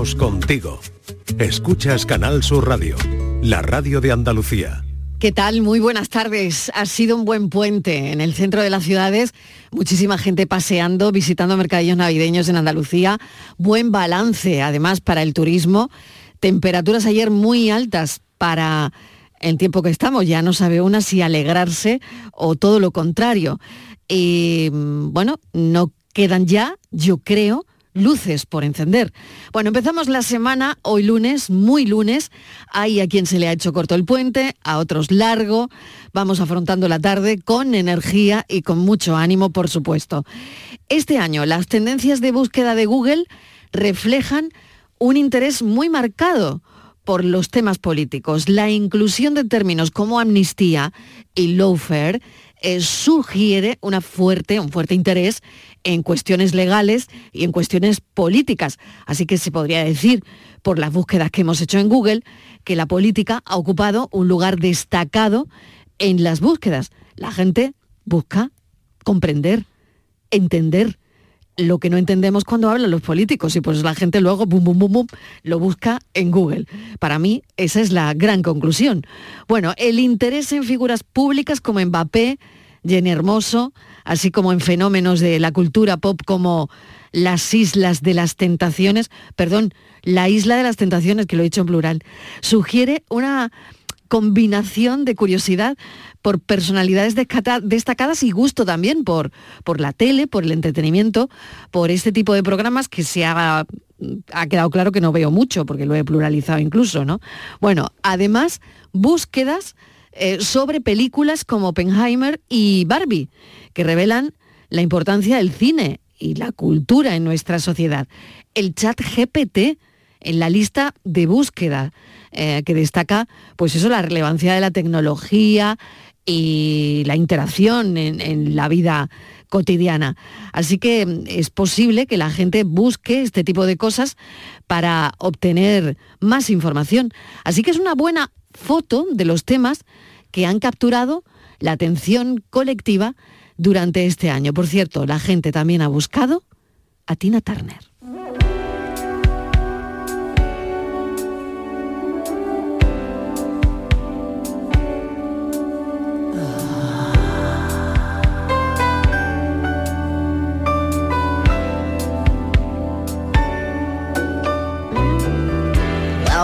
Contigo. Escuchas Canal Sur Radio, la radio de Andalucía. ¿Qué tal? Muy buenas tardes. Ha sido un buen puente en el centro de las ciudades. Muchísima gente paseando, visitando mercadillos navideños en Andalucía. Buen balance, además, para el turismo. Temperaturas ayer muy altas para el tiempo que estamos. Ya no sabe una si alegrarse o todo lo contrario. Y bueno, no quedan ya, yo creo, luces por encender. Bueno, empezamos la semana hoy lunes, muy lunes. Hay a quien se le ha hecho corto el puente, a otros largo. Vamos afrontando la tarde con energía y con mucho ánimo, por supuesto. Este año las tendencias de búsqueda de Google reflejan un interés muy marcado por los temas políticos. La inclusión de términos como amnistía y lawfare eh, sugiere una fuerte, un fuerte interés en cuestiones legales y en cuestiones políticas. Así que se podría decir, por las búsquedas que hemos hecho en Google, que la política ha ocupado un lugar destacado en las búsquedas. La gente busca comprender, entender lo que no entendemos cuando hablan los políticos y pues la gente luego bum, bum, bum, bum, lo busca en Google. Para mí esa es la gran conclusión. Bueno, el interés en figuras públicas como Mbappé, Jenny Hermoso, así como en fenómenos de la cultura pop como las islas de las tentaciones, perdón, la isla de las tentaciones, que lo he dicho en plural, sugiere una combinación de curiosidad por personalidades destacadas y gusto también por, por la tele, por el entretenimiento, por este tipo de programas que se ha, ha quedado claro que no veo mucho, porque lo he pluralizado incluso, ¿no? Bueno, además, búsquedas eh, sobre películas como Oppenheimer y Barbie, que revelan la importancia del cine y la cultura en nuestra sociedad. El chat GPT en la lista de búsqueda eh, que destaca pues eso, la relevancia de la tecnología y la interacción en, la vida cotidiana. Así que es posible que la gente busque este tipo de cosas para obtener más información. Así que es una buena foto de los temas que han capturado la atención colectiva durante este año. Por cierto, la gente también ha buscado a Tina Turner.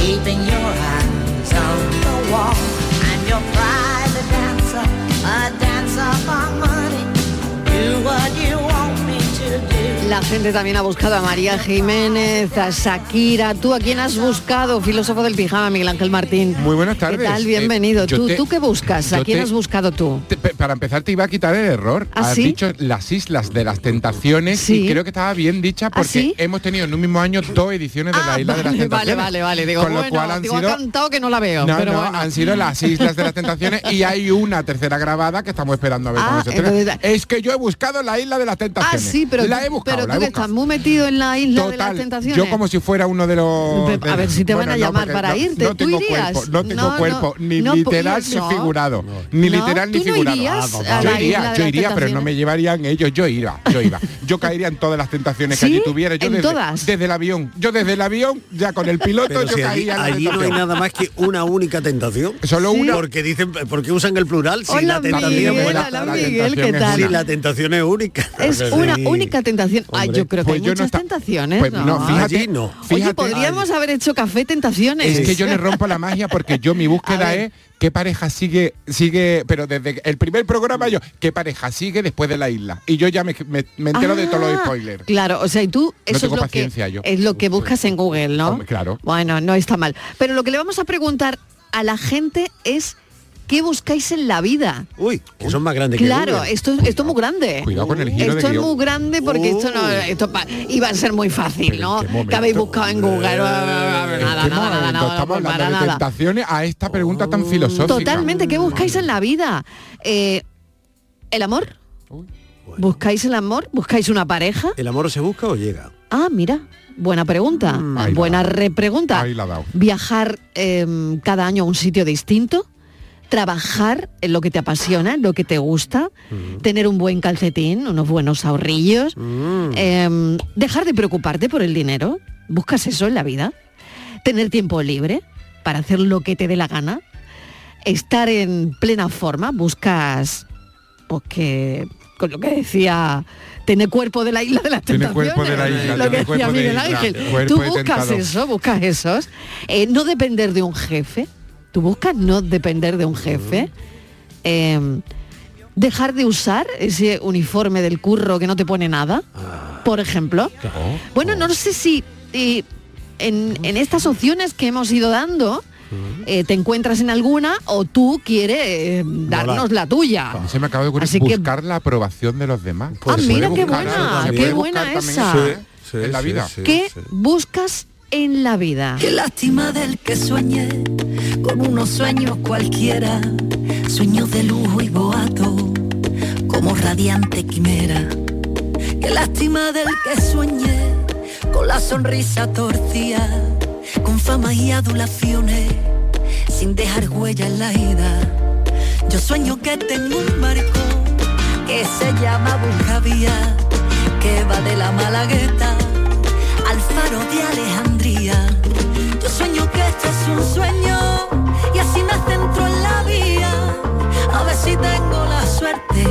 keeping your eyes on the wall. I'm your private dancer, a dancer for money. Do what you want me to do. La gente también ha buscado a María Jiménez, a Shakira. ¿Tú a quién has buscado? Filósofo del pijama, Miguel Ángel Martín. Muy buenas tardes. ¿Qué tal? Bienvenido. Eh, ¿Tú, te- ¿Tú qué buscas? ¿A quién te- has buscado tú? Te- para empezar te iba a quitar el error. ¿Ah, Has sí? dicho las islas de las tentaciones Sí. y creo que estaba bien dicha porque sí? hemos tenido en un mismo año dos ediciones de Ah, la isla de las tentaciones. vale, vale, vale. Digo, Con lo bueno, cual han digo, ha sido cantado que no la veo. no, pero no, bueno. han sido las Islas de las Tentaciones y hay una tercera grabada que estamos esperando a ver Ah, cómo se entonces- Es que yo he buscado la Isla de las Ah, Tentaciones. sí, pero, la he buscado, pero la he que estás muy metido en la isla de las tentaciones. yo como si fuera uno de los... A ver si te van a llamar porque para irte, No ¿tú tengo cuerpo, no tengo cuerpo, ni literal ni figurado. Ni literal ni ¿tú no figurado. irías a yo la iría, yo iría, pero no me llevarían ellos, yo iba, yo iba. Yo caería en todas las tentaciones ¿Sí? que allí tuviera. Yo ¿En desde, todas? desde el avión. Yo desde el avión, ya con el piloto, Pero yo si allí, en no hay nada más que una única tentación. Solo Sí. una. Porque dicen, porque usan el plural si Hola, la tentación Miguel, es buena, hola, la Miguel, tentación ¿qué es tal? Sí, la tentación es única. Es una única tentación. Ah, yo creo que pues hay no muchas tentaciones. Pues no, fíjate, no. Fíjate. podríamos haber hecho café tentaciones. Es que yo le rompo la magia porque yo mi búsqueda es qué pareja sigue, sigue, pero desde el primer programa yo, qué pareja sigue después de la isla. Y yo ya me, me- me entero de todos los Ah, spoilers. Claro, o sea, y tú eso tengo es lo paciencia que yo. es lo que buscas en Google, ¿no? Claro. Bueno, no está mal. Pero lo que le vamos a preguntar a la gente es ¿qué buscáis en la vida? Uy, que son más grandes que Claro, Google. esto, esto es muy grande. Cuidado con el giro Esto de es muy grande porque esto no esto pa- iba a ser muy fácil, Pero ¿no? ¿en qué momento? Que habéis buscado en Google. ¿En Nada, nada, nada, nada, estamos hablando de nada. tentaciones a esta pregunta tan filosófica? Totalmente, ¿qué buscáis en la vida? Eh, ¿El amor? ¿Buscáis el amor? ¿Buscáis una pareja? ¿El amor se busca o llega? Ah, mira, buena pregunta, la buena repregunta. Ahí la ha dado. Viajar em, cada año a un sitio distinto, trabajar en lo que te apasiona, en lo que te gusta, tener un buen calcetín, unos buenos ahorrillos, Mm. em, dejar de preocuparte por el dinero, buscas eso en la vida, tener tiempo libre para hacer lo que te dé la gana, estar en plena forma, buscas, pues que, con lo que decía, tener cuerpo de la isla de las Tiene tentaciones. cuerpo de la isla, lo que decía de Miguel isla, Ángel. Tú de buscas eso, buscas esos. Eh, no depender de un jefe. Tú buscas no depender de un jefe. Eh, dejar de usar ese uniforme del curro que no te pone nada, por ejemplo. Bueno, no sé si eh, en, en estas opciones que hemos ido dando eh, te encuentras en alguna o tú quieres eh, darnos la tuya. A mí se me acaba de ocurrir Así que- buscar la aprobación de los demás. Ah, Se mira qué buena, qué buena esa. Sí, en la sí, vida. sí, ¿Qué sí. buscas en la vida? Qué lástima del que sueñe con unos sueños cualquiera, sueños de lujo y boato, como radiante quimera. Qué lástima del que sueñe con la sonrisa torcida, con fama y adulaciones, sin dejar huella en la ida. Yo sueño que tengo un barco que se llama Buscavía, que va de la Malagueta al faro de Alejandría. Yo sueño que este es un sueño y así me centro en la vía. A ver si tengo la suerte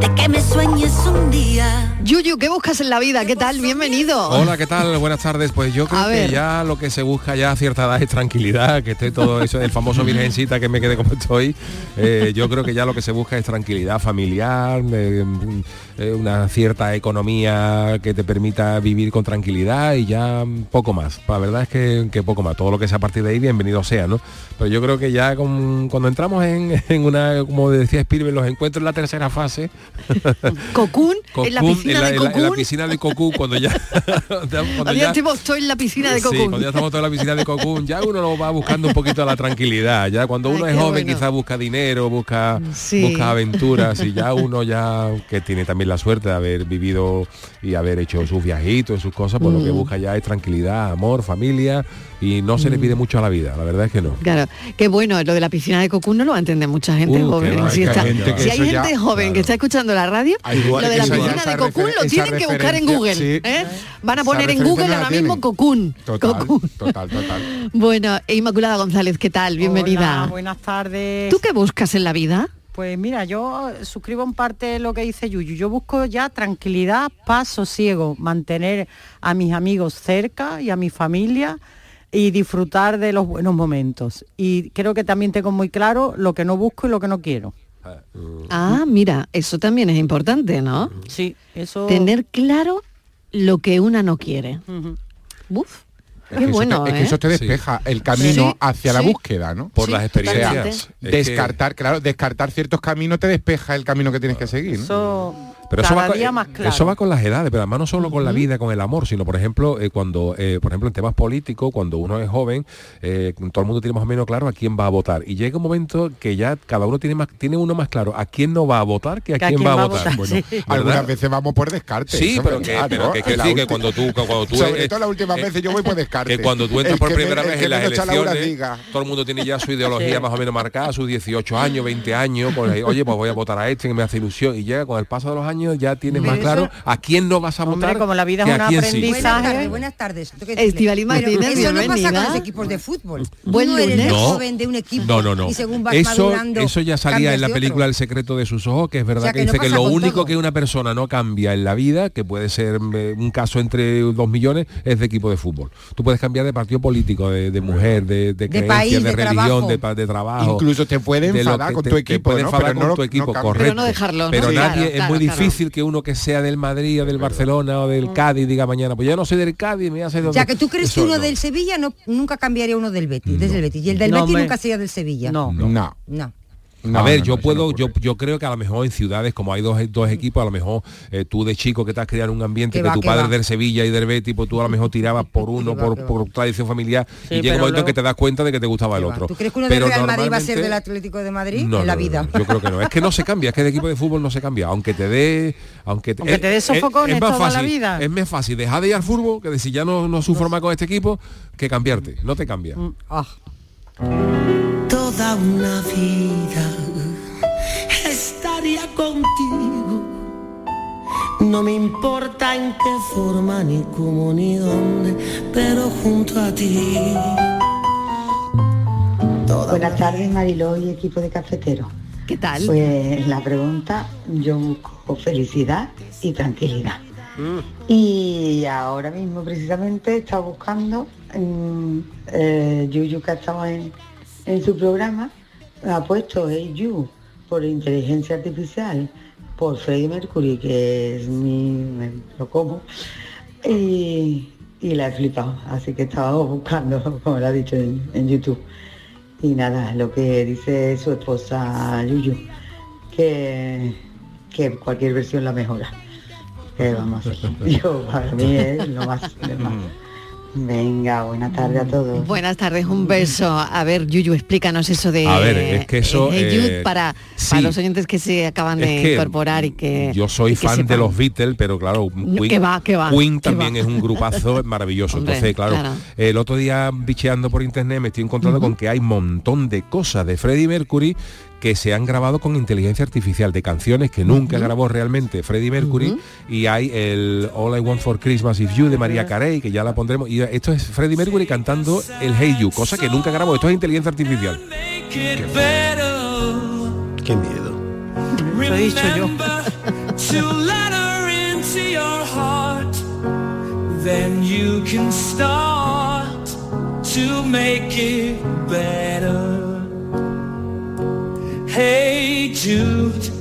de que me sueñes un día. Yuyu, ¿qué buscas en la vida? ¿Qué tal? Bienvenido. Hola, ¿qué tal? Buenas tardes. Pues yo creo A ver. que ya lo que se busca ya a cierta edad es tranquilidad, que esté todo eso, el famoso virgencita que me quede como estoy. Eh, yo creo que ya lo que se busca es tranquilidad familiar, eh, eh, una cierta economía que te permita vivir con tranquilidad y ya poco más. La verdad es que, que poco más. Todo lo que sea a partir de ahí, bienvenido sea, ¿no? Pero yo creo que ya con- cuando entramos en, en una, como decía Spielberg, los encuentros en la tercera fase, Cocún, en la piscina en de en en la Cocún. piscina de Cocoon, cuando ya... cuando ya- estoy en la piscina de Sí, Cocún. cuando ya estamos toda la piscina de Cocoon, ya uno lo va buscando un poquito la tranquilidad. Ya cuando Ay, uno es joven bueno. quizás busca dinero, busca, Sí. busca aventuras y ya uno ya que tiene también la suerte de haber vivido y haber hecho sus viajitos sus cosas, pues lo Mm. que busca ya es tranquilidad, amor, familia y no se le pide mucho a la vida, la verdad es que no. Claro, qué bueno, lo de la piscina de Cocún no lo va a entender mucha gente Uh, joven. si hay está- gente que si hay eso gente ya- joven que está escuchando la radio, igual lo de la piscina de Cocún lo tienen que buscar en Google. sí. ¿eh? Van a poner en Google ahora mismo. Cocún. Total, Cocún. total, total. Bueno, e Inmaculada González, ¿qué tal? Bienvenida. Hola, buenas tardes. ¿Tú qué buscas en la vida? Pues mira, yo suscribo en parte lo que dice Yuyu. Yo busco ya tranquilidad, paz, sosiego, mantener a mis amigos cerca y a mi familia y disfrutar de los buenos momentos. Y creo que también tengo muy claro lo que no busco y lo que no quiero. Ah, mira, eso también es importante, ¿no? Sí, eso... Tener claro lo que una no quiere. Uf, Es qué bueno, te, es que ¿eh? eso te despeja el camino Sí, hacia la búsqueda, ¿no? Por Sí, las experiencias. Descartar, claro, descartar ciertos caminos te despeja el camino que tienes que seguir. ¿no? Eso, Pero eso va, con, día eh, más claro. eso va con las edades, pero además no solo con la vida, con el amor, sino por ejemplo, eh, cuando, eh, por ejemplo, en temas políticos, cuando uno es joven, eh, todo el mundo tiene más o menos claro a quién va a votar. Y llega un momento que ya cada uno tiene más, tiene uno más claro a quién no va a votar que a, quién, va a votar. Bueno, sí. algunas veces vamos por descarte. Sí, eso pero que, verdad, pero ¿no? que, decir que cuando tú, cuando tú Sobre todo las últimas eh, veces yo voy por descarte. que cuando tú entras El por primera vez en las elecciones, todo el mundo tiene ya su ideología más o menos marcada, sus 18 años, 20 años, pues, oye, pues voy a votar a este que me hace ilusión y llega con el paso de los años ya tienes más Eso- claro a quién no vas a Hombre, votar como la vida es un sí. aprendizaje. Buenas tardes, buenas. Estivali Pero Martínez, eso no pasa con bienvenida. los equipos de fútbol. Buen Uno eres el No. joven de un equipo No, no, no. y según vas Eso, madurando, eso ya salía en la de película. El secreto de sus ojos, que es verdad O sea, que, que no dice que lo único todo. que una persona no cambia en la vida, que puede ser eh, un caso entre dos millones, es de equipo de fútbol. Tú puedes cambiar de partido político, de, de mujer, de, de, creencia, país, de, de religión, trabajo. de, de trabajo. Incluso te puede de lo enfadar que con tu equipo, Pero con no tu equipo, correcto. Pero no dejarlo. Pero nadie, es muy claro. Difícil que uno que sea del Madrid o del Barcelona o del Cádiz diga mañana, pues yo no soy del Cádiz, me voy a hacer O sea, que tú crees que uno no. del Sevilla no, nunca cambiaría uno del Betis, desde el Betis. Y el del No, Betis nunca sería del Sevilla. No. No. No. No, a ver, no, yo no, puedo, no yo, yo creo que a lo mejor en ciudades, como hay dos, dos equipos, a lo mejor eh, tú de chico que te has criado en un ambiente Que que va, tu que padre va. del Sevilla y del Betis, pues tú a lo mejor tirabas por uno, va, por, tradición familiar, Sí, y llega un momento en luego- que te das cuenta de que te gustaba el otro. ¿Tú crees que uno Pero del Real Madrid va a ser del Atlético de Madrid? No, en la vida. no, yo creo que no. Es que no se cambia, es que el equipo de fútbol no se cambia. Aunque te dé. Aunque te, Aunque te dé es- sofocones es más toda la fácil, vida. Es más fácil dejar de ir al fútbol que decir ya no, no sufro más con este equipo que cambiarte. No te cambia. Ah, Toda una vida estaría contigo. No me importa en qué forma, ni cómo, ni dónde, pero junto a ti. Buenas tardes, Mariló y equipo de cafetero. ¿Qué tal? Pues la pregunta, yo busco felicidad y tranquilidad. Y ahora mismo precisamente está buscando, mm, eh, Yuyu que estamos en, en su programa, ha puesto Hey You por inteligencia artificial, por Freddie Mercury, que es mi, me lo como, y, y la he flipado. Así que estaba buscando, como lo ha dicho en, en YouTube. Y nada, lo que dice su esposa Yuyu, que, que cualquier versión la mejora. Que vamos, yo para mí es lo más, lo más. Venga, buena tarde a todos. Buenas tardes, un beso. A ver, Yuyu, explícanos eso de A ver, es que eso, eh, eh, para, sí. para los oyentes que se acaban de incorporar y que yo soy fan de sepan. los Beatles, pero claro, Queen, que va, que va, Queen que también va. es un grupazo maravilloso. Hombre, Entonces, claro, claro. el otro día bicheando por internet me estoy encontrando con que hay un montón de cosas de Freddie Mercury que se han grabado con inteligencia artificial, de canciones que nunca grabó realmente Freddie Mercury, y hay el All I Want for Christmas Is You de María Carey, que ya la pondremos, y esto es Freddie Mercury cantando el Hey You, cosa que nunca grabó, esto es inteligencia artificial. Qué miedo. Lo he dicho yo. to let her into your heart. Then you can start to make it better. Hey Jude.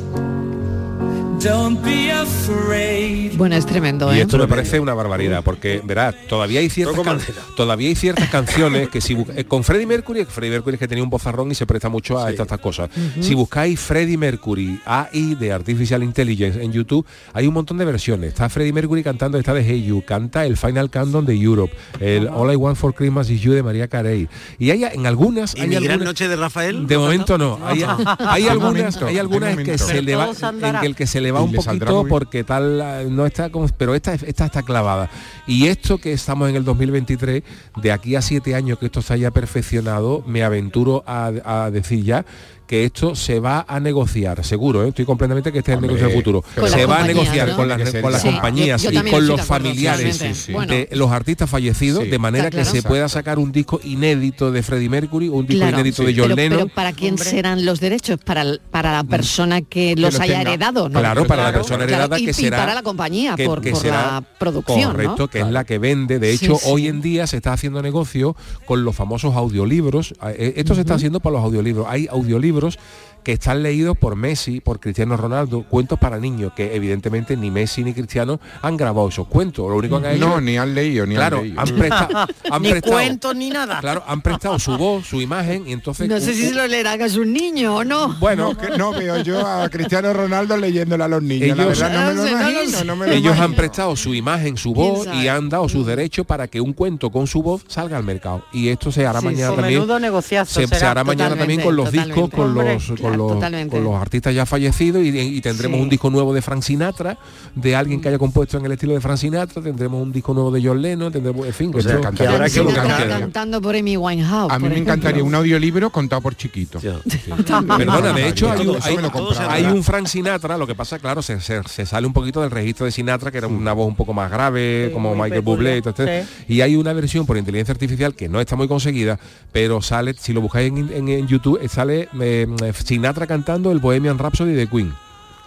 Bueno, es tremendo, Y ¿eh? esto me parece una barbaridad, porque verás, todavía hay ciertas can- todavía hay ciertas canciones que si eh, con Freddie Mercury, Freddie Mercury es que tenía un bozarrón y se presta mucho a estas, estas cosas. Si buscáis Freddie Mercury AI de Artificial Intelligence en YouTube, hay un montón de versiones. Está Freddie Mercury cantando esta de Hey You, canta el Final Countdown de Europe, el All I Want for Christmas is You de María Carey. Y hay en algunas ¿Y hay mi gran noche de Rafael? de momento no. Hay, hay algunas, hay algunas que se le va, en que el que se le va Y un le poquito porque tal ah, no está como- pero esta esta está clavada. Y esto que estamos en el 2023, de aquí a siete años que esto se haya perfeccionado, me aventuro a, a decir ya que esto se va a negociar, seguro, ¿eh? estoy completamente que este es el negocio del futuro. pero se va a negociar ¿no? con las, con las compañías Yo- yo y con los familiares. Bueno. de los artistas fallecidos, Sí. de manera que se pueda sacar un disco inédito de Freddie Mercury, un disco Claro. inédito de pero, John Lennon. pero ¿para quién Hombre. serán los derechos? Para, para la persona que los haya tenga. heredado, ¿no? Claro, para la persona claro, heredada y- que y será para la compañía que- por, que por será la producción, correcto, ¿no? que es la que vende. De hecho, hoy en día se está haciendo negocio con los famosos audiolibros. Eh, Esto se está haciendo para los audiolibros. Hay audiolibros libros que están leídos por Messi, por Cristiano Ronaldo, cuentos para niños, que evidentemente ni Messi ni Cristiano han grabado esos cuentos. Lo único que han hecho No, ni han leído, ni claro, han leído. han prestado, han Ni prestado- cuentos ni nada. Claro, han prestado su voz, su imagen y entonces No sé si se lo leerán a un niño o no. bueno, No, que no veo yo a Cristiano Ronaldo leyéndole a los niños. la Ellos- verdad no me lo no lo imagino, sé. no me lo Ellos han prestado su imagen, su voz y han dado sus derechos para que un cuento con su voz salga al mercado. Y esto se hará Sí, mañana también. menudo negociazo Se, hará mañana también con los discos, con los, con, Hombre, los, totalmente. con los artistas ya fallecidos y, y tendremos Sí. un disco nuevo de Frank Sinatra, de alguien que haya compuesto en el estilo de Frank Sinatra, tendremos un disco nuevo de John Lennon, tendremos, en fin, O sea, que que cantando por Amy Winehouse. A mí me encantaría un audiolibro contado por chiquito. Perdona, de hecho hay un, hay- hay Frank Sinatra, lo que pasa, claro, se, se- se sale un poquito del registro de Sinatra, que era una voz un poco más grave, Sí, como Michael Bublé y todo este- sí. Y hay una versión por inteligencia artificial que no está muy conseguida, pero sale, si lo buscáis en, en- en YouTube, sale eh, Sinatra cantando el Bohemian Rhapsody de Queen.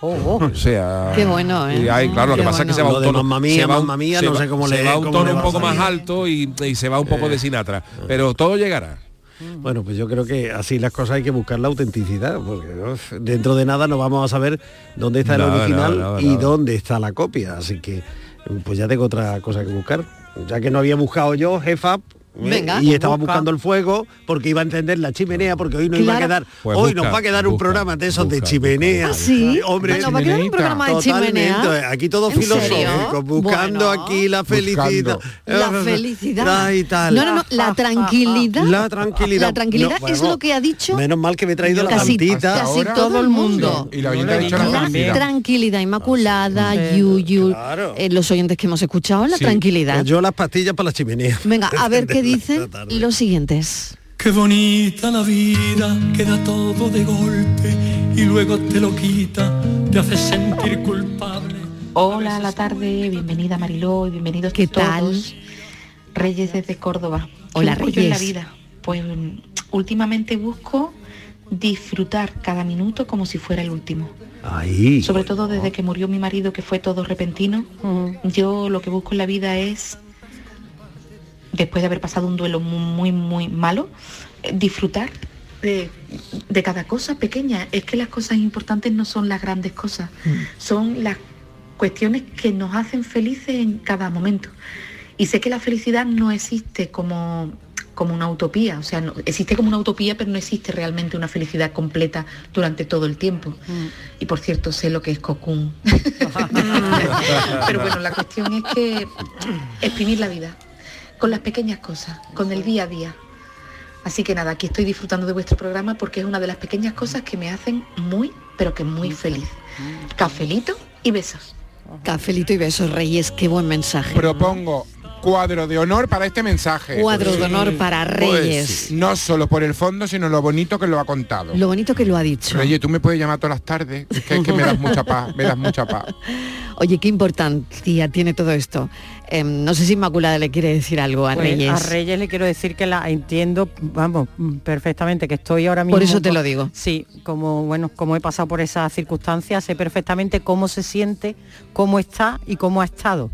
Oh, oh. O sea, Qué bueno, ¿eh? y hay- claro, lo que pasa es que se va un tono, Mía, se va un- Mamma Mía, se no va- sé cómo se le- va un cómo tono un poco más alto y, y se va un poco de Sinatra, pero todo llegará. Bueno, pues yo creo que así las cosas hay que buscar la autenticidad, porque uf, dentro de nada no vamos a saber dónde está el original nada, nada, y nada. dónde está la copia. Así que pues ya tengo otra cosa que buscar. Ya que no había buscado yo, jefa, ¿eh? Venga. y estaba Busca. buscando el fuego porque iba a encender la chimenea porque hoy no iba a Claro. quedar Pues hoy busca, nos va a quedar un programa de esos de busca, chimenea ¿Ah, sí? hombre Bueno, va a quedar un programa de chimenea. aquí todo ¿En filosófico, buscando Bueno. aquí la felicidad. La felicidad. Ay, tal. No, no, no, la tranquilidad. La tranquilidad. La tranquilidad No, es lo que ha dicho Menos mal que me he traído la casi, casi ahora. todo el mundo. Y la dicho la La felicidad. tranquilidad inmaculada, Sí. Yuyu, Claro. eh, los oyentes que hemos escuchado, la Sí. tranquilidad. Pues yo las pastillas para la chimenea. Venga, a ver qué Dicen los siguientes. Qué bonita la vida, queda todo de golpe y luego te lo quita, te hace sentir culpable. Hola, la tarde, bienvenida Mariló y bienvenidos ¿Qué todos. tal? Reyes desde Córdoba. ¿Qué Hola, en la Reyes. vida? Pues mm, últimamente busco disfrutar cada minuto como si fuera el último. Ahí. Sobre todo desde que murió mi marido, que fue todo repentino. Yo lo que busco en la vida es, después de haber pasado un duelo mu- muy, muy malo, eh, disfrutar de, de cada cosa pequeña. Es que las cosas importantes no son las grandes cosas, son las cuestiones que nos hacen felices en cada momento. Y sé que la felicidad no existe como, como una utopía, o sea, no- existe como una utopía, pero no existe realmente una felicidad completa durante todo el tiempo. Y por cierto, sé lo que es cocún. pero bueno, la cuestión es que exprimir la vida con las pequeñas cosas, con el día a día. Así que nada, aquí estoy disfrutando de vuestro programa porque es una de las pequeñas cosas que me hacen muy, pero que muy feliz. Cafelito y besos. Cafelito y besos, Reyes, qué buen mensaje. Propongo cuadro de honor para este mensaje. Cuadro de honor para Reyes. No solo por el fondo, sino lo bonito que lo ha contado. Lo bonito que lo ha dicho. Reyes, tú me puedes llamar todas las tardes, es que, es que me das mucha paz, me das mucha paz. Oye, qué importancia tiene todo esto. Em, no sé si Inmaculada le quiere decir algo a Pues Reyes. A Reyes le quiero decir que la entiendo, vamos, mm, perfectamente, que estoy ahora mismo. Por eso te lo digo. Sí, como bueno, como he pasado por esas circunstancias, sé perfectamente cómo se siente, cómo está y cómo ha estado.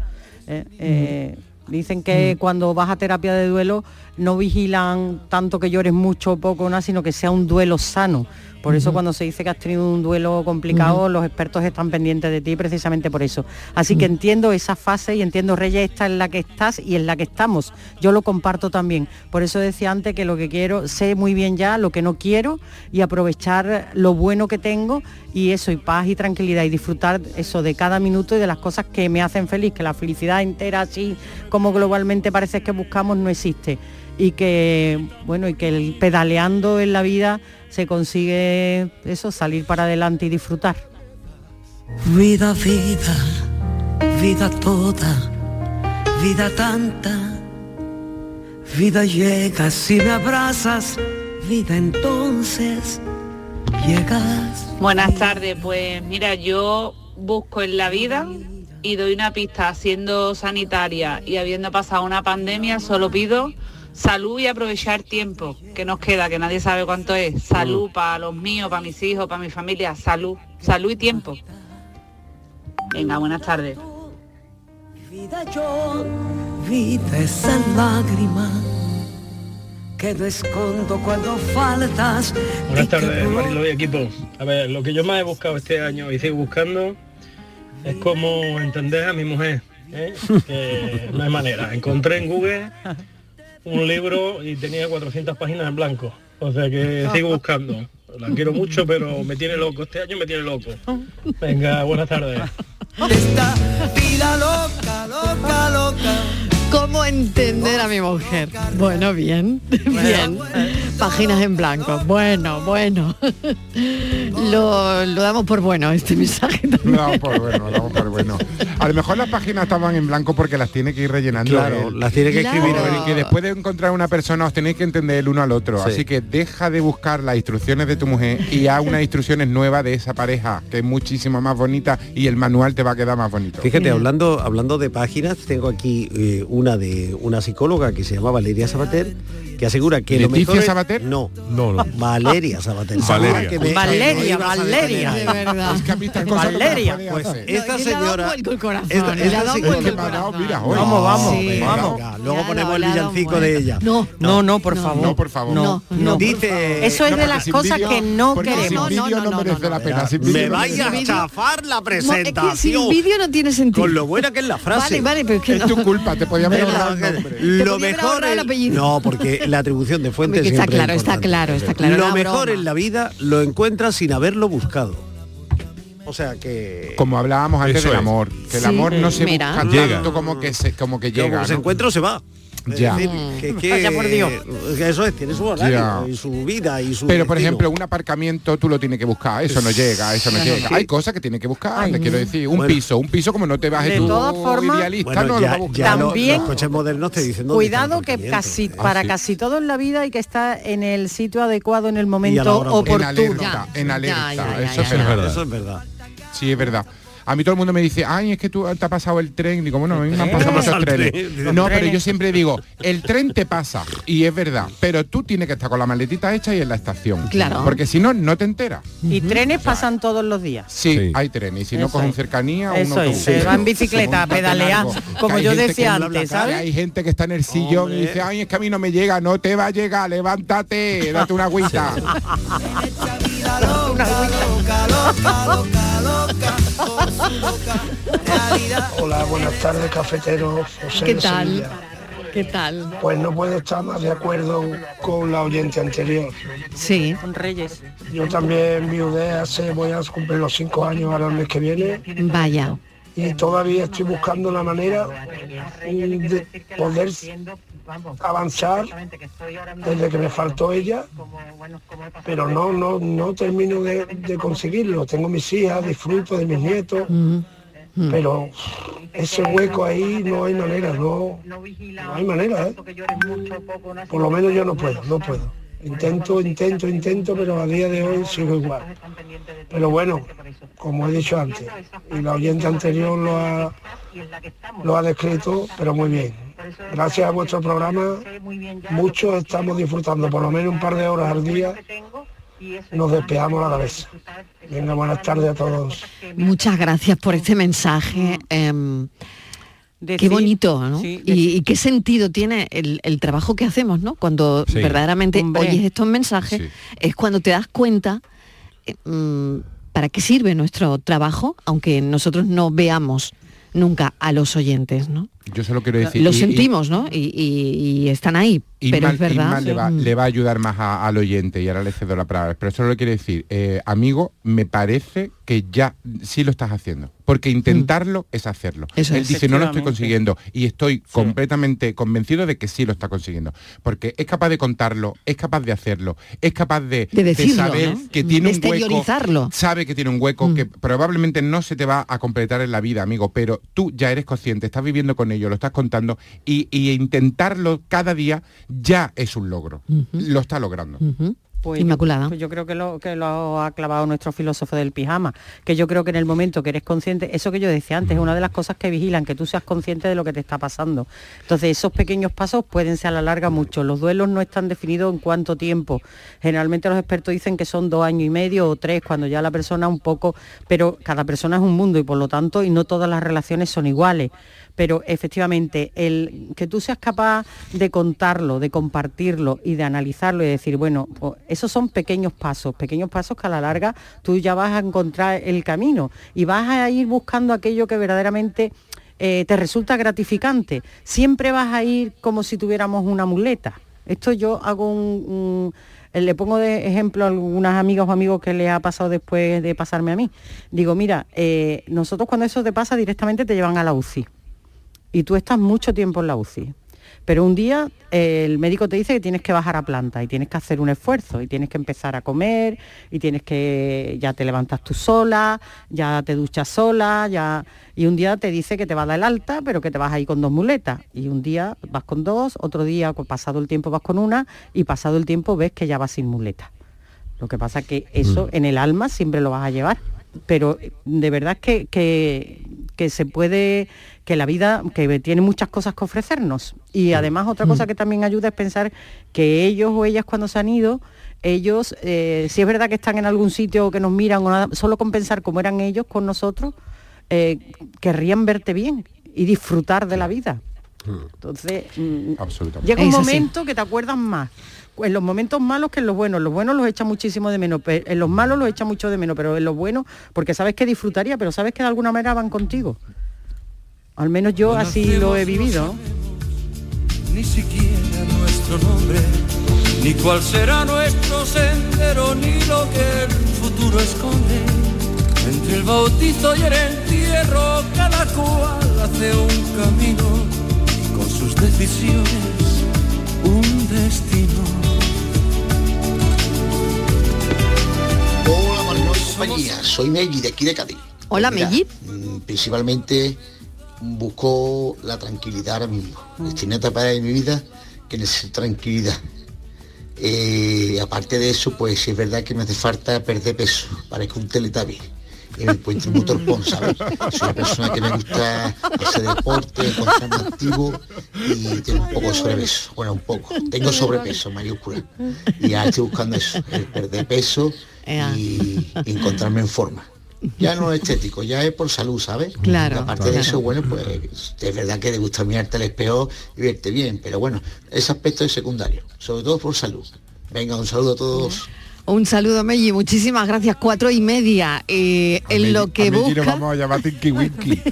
Eh, eh, dicen que cuando vas a terapia de duelo no vigilan tanto que llores mucho o poco, nada, sino que sea un duelo sano. Por eso cuando se dice que has tenido un duelo complicado, los expertos están pendientes de ti precisamente por eso. Así que entiendo esa fase y entiendo, Reyes, esta en la que estás y en la que estamos. Yo lo comparto también. Por eso decía antes que lo que quiero, sé muy bien ya lo que no quiero y aprovechar lo bueno que tengo y eso, y paz y tranquilidad y disfrutar eso de cada minuto y de las cosas que me hacen feliz, que la felicidad entera así como globalmente parece que buscamos no existe y que bueno y que el pedaleando en la vida se consigue eso salir para adelante y disfrutar Vida, vida, vida toda, vida tanta, vida llegas si me abrazas, vida entonces llegas. Buenas tardes, pues mira, yo busco en la vida y doy una pista siendo sanitaria y habiendo pasado una pandemia, solo pido salud y aprovechar tiempo que nos queda, que nadie sabe cuánto es. Salud para los míos, para mis hijos, para mi familia, salud, salud y tiempo. Venga, buenas tardes. Vida yo, vida esa lágrima que no escondo cuando faltas. Buenas tardes, Marilo y equipo. A ver, lo que yo más he buscado este año y sigo buscando es cómo entender a mi mujer. ¿eh? Que no hay manera. Encontré en Google un libro y tenía 400 páginas en blanco. O sea que sigo buscando. La quiero mucho, pero me tiene loco. Este año me tiene loco. Venga, buenas tardes. Vida loca, loca, loca. ¿Cómo entender a mi mujer? Bueno, bien, bien. Páginas en blanco. Bueno, bueno. Lo, lo damos por bueno este mensaje Lo damos por bueno, lo damos por bueno. A lo mejor las páginas estaban en blanco porque las tiene que ir rellenando. Claro, él. las tiene que escribir él. y que después de encontrar una persona os tenéis que entender el uno al otro. Sí. Así que deja de buscar las instrucciones de tu mujer y haz unas instrucciones nuevas de esa pareja, que es muchísimo más bonita y el manual te va a quedar más bonito. Fíjate, hablando, hablando de páginas, tengo aquí eh, una de una psicóloga que se llama Valeria Sabater, que asegura que lo ¿Leticia mejor es- Sabater? No, no, no. Valeria Sabater. Valeria. Que me- Valeria, que no Valeria. detener ahí. De verdad. Es que a mí estas cosas no me las Valeria. Pues esta señora... un vuelco el corazón, esta- le ha esta dado un señora- vuelco el me ha dado, corazón. mira, hoy. Vamos, vamos, Sí. vamos. Venga, luego ponemos el villancico de ella. No, No, no, por favor. No, por favor. No, no, Dice... Eso es No, de las cosas que no queremos. No, no, no, merece la pena. Me vais a chafar la presentación. sin vídeo no tiene sentido. Con lo buena que es la frase. Vale, vale, pero es que Es no. tu culpa, te podía haber el nombre. Lo mejor el apellido. No, porque la atribución de fuentes está siempre es claro, está claro, está claro, Lo mejor broma. en la vida lo encuentras sin haberlo buscado. O sea que Como hablábamos antes Eso del es. amor, que el Sí, amor no se mira. busca Llega. tanto como que se, como que como llega. se ¿no? encuentra se va. Es Ya. decir, que, que- Vaya por Dios. que eso es, tiene su horario Ya. y su vida y su Pero por destino. ejemplo, un aparcamiento tú lo tienes que buscar, eso no llega, eso no llega. Hay cosas que tienes que buscar, Ay. te quiero decir, un Bueno. piso, un piso como no te bajes De tú todas formas- idealista, Bueno, no lo ya, va a lo- También- los coches modernos te dicen Cuidado que casi Ah, para sí. casi todo en la vida hay que estar en el sitio adecuado en el momento hora en oportuno. alerta, Ya, en alerta, ya, ya, eso ya, es verdad. Eso es verdad. Sí, es verdad. A mí todo el mundo me dice, ay, es que tú te ha pasado el tren. Digo, bueno, a mí me han pasado muchos trenes. tren. No, pero yo siempre digo, el tren te pasa, y es verdad, pero tú tienes que estar con la maletita hecha y en la estación. Claro. Porque si no, no te enteras. Y trenes pasan todos los días. Sí, Sí. hay trenes. Y si no cogen cercanía, un Eso es, autobús. se va en bicicleta a Móntate pedalear, algo. como yo decía antes, ¿sabes? Hay gente que está en el sillón y dice, ay, es que a mí no me llega, no te va a llegar, levántate, date una agüita. Hola, buenas tardes, cafetero José ¿Qué de tal? Sevilla. ¿Qué tal? Pues no puedo estar más de acuerdo con la oyente anterior. Sí. Con Reyes. Yo también viudé hace, voy a cumplir los cinco años ahora el mes que viene Vaya. Y todavía estoy buscando la manera de poder avanzar desde que me faltó ella, pero no, no, no termino de, de conseguirlo. Tengo mis hijas, disfruto de mis nietos, pero ese hueco ahí no hay manera, no, no hay manera, ¿eh? Por lo menos yo no puedo, no puedo. Intento, intento, intento, pero a día de hoy sigo igual. Pero bueno, como he dicho antes, y la oyente anterior lo ha, lo ha descrito, pero muy bien. Gracias a vuestro programa, muchos estamos disfrutando por lo menos un par de horas al día, nos despejamos la cabeza. Venga, buenas tardes a todos. Muchas gracias por este mensaje. Qué bonito, ¿no? sí, y, y qué sentido tiene el, el trabajo que hacemos, ¿no? Cuando Sí. verdaderamente Hombre. oyes estos mensajes, Sí. es cuando te das cuenta eh, mm, para qué sirve nuestro trabajo, aunque nosotros no veamos nunca a los oyentes, ¿no? Yo solo quiero decir... Lo y- y- sentimos, ¿no? Y, y- y están ahí, Y pero mal, es verdad. le, va, Mm. le va a ayudar más a- al oyente y ahora le cedo la palabra. Pero solo quiero decir, eh, amigo, me parece que ya sí lo estás haciendo. Porque intentarlo es hacerlo. Mm. Eso Él es. dice, no lo estoy consiguiendo. Y estoy completamente convencido de que sí lo está consiguiendo. Porque es capaz de contarlo, es capaz de hacerlo, es capaz de, De decirlo, saber ¿no? que Mm. tiene De un hueco. Sabe que tiene un hueco Mm. que probablemente no se te va a completar en la vida, amigo. Pero tú ya eres consciente, estás viviendo con ello, lo estás contando. Y, y intentarlo cada día ya es un logro. Lo está logrando. Pues Inmaculada. Yo, pues yo creo que lo, que lo ha clavado nuestro filósofo del pijama, que yo creo que en el momento que eres consciente, eso que yo decía antes, es una de las cosas que vigilan, que tú seas consciente de lo que te está pasando. Entonces esos pequeños pasos pueden ser a la larga mucho. Los duelos no están definidos en cuánto tiempo. Generalmente los expertos dicen que son dos años y medio o tres, cuando ya la persona un poco, pero cada persona es un mundo y por lo tanto, y no todas las relaciones son iguales pero efectivamente el que tú seas capaz de contarlo, de compartirlo y de analizarlo y decir, bueno, esos son pequeños pasos, pequeños pasos que a la larga tú ya vas a encontrar el camino y vas a ir buscando aquello que verdaderamente eh, te resulta gratificante. Siempre vas a ir como si tuviéramos una muleta. Esto yo hago un- eh, le pongo de ejemplo a algunas amigas o amigos que le ha pasado después de pasarme a mí. Digo, mira, eh, nosotros cuando eso te pasa directamente te llevan a la UCI y tú estás mucho tiempo en la UCI. Pero un día eh, el médico te dice que tienes que bajar a planta y tienes que hacer un esfuerzo y tienes que empezar a comer y tienes que ya te levantas tú sola, ya te duchas sola, ya y un día te dice que te va a dar el alta, pero que te vas ahí con dos muletas y un día vas con dos, otro día pues, pasado el tiempo vas con una y pasado el tiempo ves que ya vas sin muleta. Lo que pasa que eso en el alma siempre lo vas a llevar. Pero eh, de verdad que, que, que se puede que la vida que tiene muchas cosas que ofrecernos. Y además otra cosa que también ayuda es pensar que ellos o ellas cuando se han ido, ellos, eh, si es verdad que están en algún sitio que nos miran o nada, solo con pensar cómo eran ellos con nosotros, eh, querrían verte bien y disfrutar de la vida. Entonces, mm, Absolutamente. llega un momento que te acuerdas más en los momentos malos que en los buenos. Los buenos los echa muchísimo de menos, en los malos los echa mucho de menos, pero en los buenos, porque sabes que disfrutaría, pero sabes que de alguna manera van contigo. Al menos yo así lo he vivido. ni siquiera nuestro nombre, ni cuál será nuestro sendero, ni lo que el futuro esconde. Entre el bautizo y el entierro, cada cual hace un camino, con sus decisiones, un destino. Hola compañía, soy Meggi de aquí de Cádiz. Hola, Meggi. mm, Principalmente busco la tranquilidad ahora mismo. Estoy en una etapa de mi vida que necesito tranquilidad. Eh, aparte de eso, pues es verdad que me hace falta perder peso, parezco un teletabi. Y me encuentro muy torpón, ¿sabes? Soy una persona que me gusta hacer deporte, encontrarme activo y tengo un poco de sobrepeso. Bueno, un poco. Tengo sobrepeso, mayúscula. Y ya estoy buscando eso, el perder peso y encontrarme en forma. Ya no es estético, ya es por salud, ¿sabes? Claro, Y aparte de eso, bueno, pues es verdad que te gusta mirarte al espejo y verte bien, pero bueno, ese aspecto es secundario, sobre todo por salud. Venga, un saludo a todos. Un saludo, Meji, muchísimas gracias. Cuatro y media. Eh, en lo que A busca... vamos a llamar Tinky Winky.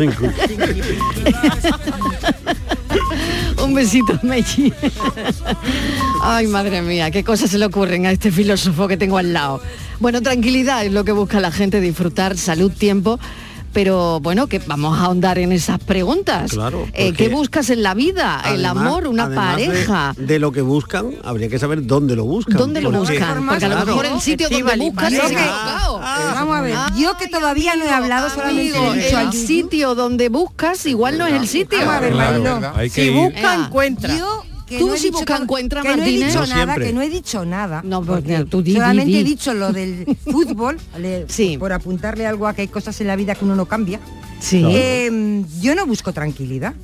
Un besito, Meji. Ay, madre mía, qué cosas se le ocurren a este filósofo que tengo al lado. Bueno, tranquilidad es lo que busca la gente, disfrutar, salud, tiempo. Pero bueno, que vamos a ahondar en esas preguntas. Claro, Eh, ¿Qué buscas en la vida? el amor, una de- pareja. De, lo que buscan, habría que saber dónde lo buscan. ¿Dónde lo buscan? Porque a lo Claro. mejor el sitio donde buscas es equivocado. Vamos a ver, yo que todavía no he hablado, solamente Amigo, le he dicho al el sitio donde buscas igual no es el sitio. Vamos a ver, Claro, Si busca, encuentra. Yo que Tú no he si dicho busca, encuentra, que no he Martínez. dicho No nada, siempre. que no he dicho nada. No, porque tú di, di, solamente di. he dicho lo del fútbol, le- Sí. por apuntarle algo a que hay cosas en la vida que uno no cambia. Sí. Eh, yo no busco tranquilidad.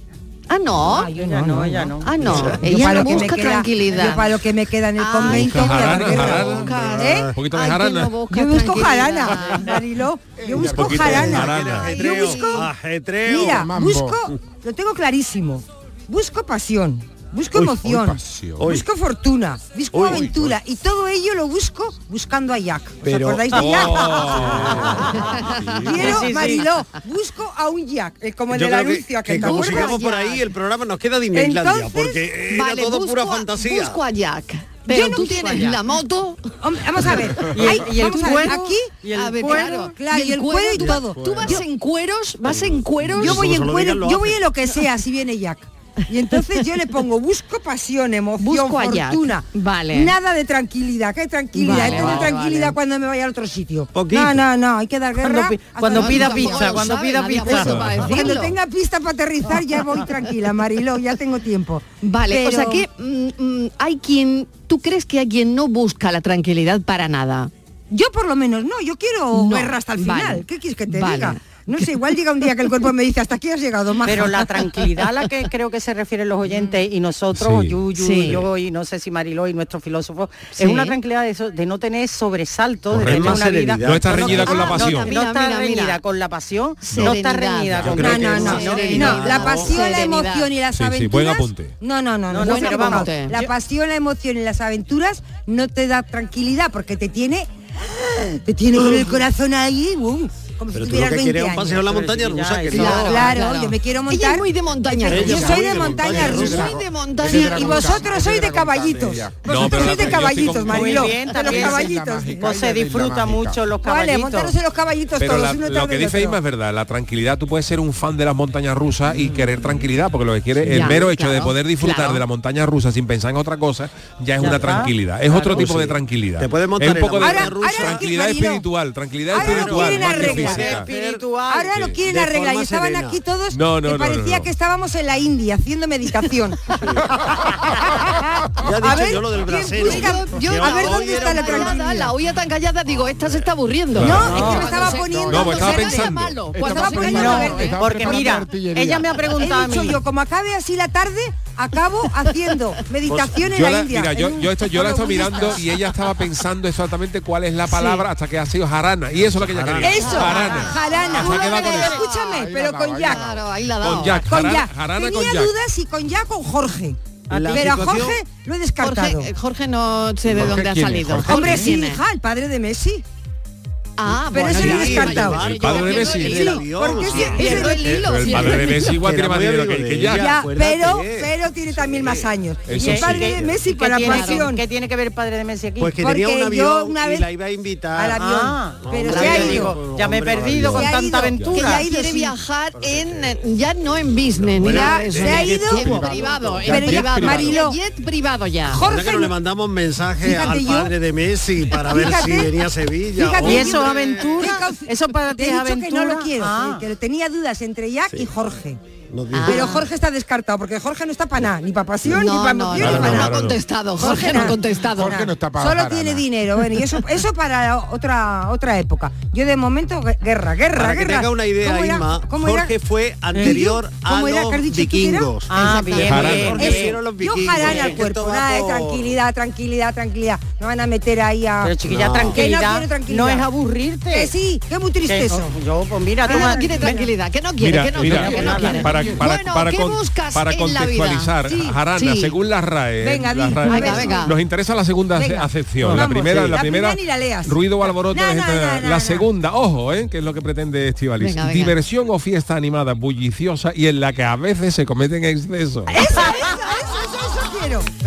Ah, no. Ah, yo Ella no, no, no, ella no. Ah, no. Ella para no lo que me busca queda- tranquilidad. Yo para lo que me queda en el Ay, convento. Busca jarana, ver- jarana. buscas. ¿Eh? Un poquito de Ay, que jarana. no busca Yo busco tranquilidad. jarana, Mariló. Yo busco jarana. jarana. Yo busco Ajetreo. Mira, mambo. busco, lo tengo clarísimo. Busco pasión, busco Uy, emoción, pasión. Uy. busco fortuna, busco aventura y todo ello lo busco buscando a Jack. ¿Os Pero- acordáis de Jack? Oh. Quiero, Sí, sí. Mariló, busco a un Jack, eh, como en Yo el creo que, anuncio que aquel, ¿te como sigamos por ahí, el programa nos queda Entonces, porque era Vale, todo busco pura a- fantasía. Busco a Jack. Pero no tú tienes la moto. Hombre, vamos a ver. Y el- y el vamos a ver, cuero, aquí y el a ver, cuero, claro, claro, y el cuero y tú, todo. Tú vas en cueros, vas en cueros. yo voy en cuero, yo voy en lo que sea si viene Jack. Y entonces yo le pongo busco pasión, emoción, Busco fortuna. Vale. Nada de tranquilidad, ¿qué tranquilidad? Vale, vale, tranquilidad vale. cuando me vaya a otro sitio. Poquito. No, no, no, hay que dar guerra. Cuando que- pida pizza, cuando sabe, pida pizza. Cuando tenga pista para aterrizar ya voy tranquila, Mariló, ya tengo tiempo. Vale, o Pero- sea que mm, mm, hay quien, ¿tú crees que hay quien no busca la tranquilidad para nada? Yo por lo menos no, yo quiero No, guerra hasta el vale. final. ¿Qué quieres que te Vale. diga? No sé, igual llega un día que el cuerpo me dice hasta aquí has llegado más. Pero la tranquilidad a la que creo que se refieren los oyentes y nosotros, Sí. Yuyu, Sí. yo y no sé si Mariló y nuestro filósofo, Sí. es una tranquilidad de, eso, de no tener sobresaltos, de tener una vida... serenidad. No está no, reñida con la no, pasión. No, está reñida con la pasión, no está reñida con creo No, no, no, no. Serenidad. no, la pasión, la emoción y las aventuras. No, no, no, no, No, no, no, pero vamos. La pasión, la emoción y las aventuras no te da tranquilidad porque te tiene te tiene con el corazón ahí, boom, como Pero si tú lo que 20 quieres es un años. paseo en la Pero montaña sí, ya, rusa, que sí. no- Claro, claro, yo me quiero montar. Ella es muy de montaña Yo soy de montaña rusa. Soy de montaña y vosotros sois de caballitos. Vosotros sois de caballitos, Mariló. de los también. caballitos. No se disfruta mucho los Vale, caballitos. montaros en los caballitos todos, lo que dice. Isma es verdad, la tranquilidad, tú puedes ser un fan de las montañas rusas y querer tranquilidad, porque lo que quiere, el mero hecho de poder disfrutar de la montaña rusa sin pensar en otra cosa, ya es una tranquilidad. Es otro tipo de tranquilidad. Te puedes montar en la poco de montaña rusa. tranquilidad espiritual, tranquilidad espiritual, Espiritual. Ahora lo quieren De arreglar y estaban serena. aquí todos No, no, que no, parecía no, no. que estábamos en la India haciendo meditación. Ya he A dicho ver, yo lo del ¿quién brasero. busca- Yo, a ver, ¿dónde está la tranquilidad? la olla tan callada, digo, esta se está aburriendo. No, es que me estaba poniendo... No, estaba pensando. malo, Estaba poniendo Porque mira, ella me ha preguntado a dicho mí. yo, como acabe así la tarde, acabo haciendo meditación en Yo la, la, India. mira, yo, en un yo esto yo la estoy mirando y ella estaba pensando exactamente cuál es la palabra hasta que ha sido jarana y eso es lo que ella quería. Eso, Jarana. jarana. Con eso. escúchame, pero con Jack. Claro, ahí la. Con Jack, Con jarana, Jack. jarana con Tenía Jack. dudas si con Jack o con Jorge. La Pero a Jorge lo he descartado. Jorge, Jorge no sé de Jorge, dónde ha salido. Jorge, Hombre, ¿quién sí, hija, el padre de Messi. Ah, Pero bueno, ese lo he ya, descartado. El padre de Messi. avión, Porque sí. Pierdo el hilo. Pero el sí. padre de Messi igual Que tiene más dinero que. Ya, acuérdate. pero, pero tiene también más años. Eso y el sí. padre de Messi ¿Qué para tiene, pasión. ¿Qué tiene que ver el padre de Messi aquí? Pues que Porque tenía un yo avión una y vez- la iba a invitar. al avión. Ah, pero se ha ido. digo, ya me he perdido con tanta aventura. ya quiere sí. viajar en ya no en business eso. se ha ido. privado, en Pero ya, privado. En jet privado ya. Jorge le mandamos mensaje al padre de Messi para ver si venía a Sevilla. ¿Y yo- eso es aventura? ¿Eso para ti es aventura? que no lo quiero, Ah. que, tenía dudas entre Jack y Jorge. Dijo- Pero Jorge está descartado, porque Jorge no está para nada, ni para pasión, ni No, para no, emoción, no, ni no, para no ha nada. contestado. Jorge no ha nada. contestado. Jorge no está para Solo para tiene nada. dinero, bueno, y eso, eso para otra otra época. Yo de momento, gue- guerra, guerra, Para que guerra. tenga una idea, ¿Cómo era? Jorge fue anterior a ¿Cómo era los vikingos. Ah, bien, bien, Jorge bien. hicieron los Yo jarana al cuerpo, nada de tranquilidad, tranquilidad, tranquilidad. No van a meter ahí a... Pero chiquilla, No. Que no tranquilidad, no es aburrirte. Que sí, que es muy triste eso. Yo, pues mira, toma, no quiere tranquilidad, que no quiere, que no quiere, que no quiere. para, para, Bueno, para, ¿qué con- buscas para la contextualizar, Sí, Jarana, sí. según la RAE, Venga, la RAE, Venga, venga. nos interesa la segunda Venga. acepción. la Vamos, primera, sí. la La primera, la ruido o alboroto. No, la no, gente- no, no, la segunda, ojo, ¿eh? que es lo que pretende Estivalis. Diversión o fiesta animada bulliciosa y en la que a veces se cometen excesos.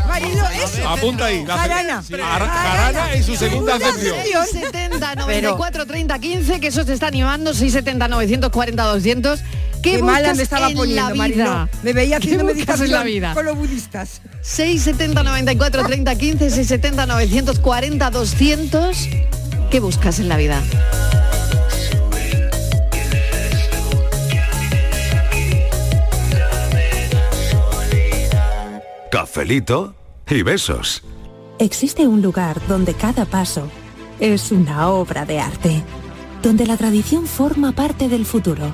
Marilo, eso. Apunta ahí. la- Jarana. Jarana en su segunda acepción. 670 94 30 15 que eso se está animando 670 940 200 ¿Qué, Qué mala me estaba en poniendo? Marilo. Me veía ¿Qué haciendo buscas en meditación la vida? con los budistas. 670 94 30 15 670 940 200 ¿Qué buscas en la vida? Cafelito y besos. Existe un lugar donde cada paso es una obra de arte, donde la tradición forma parte del futuro,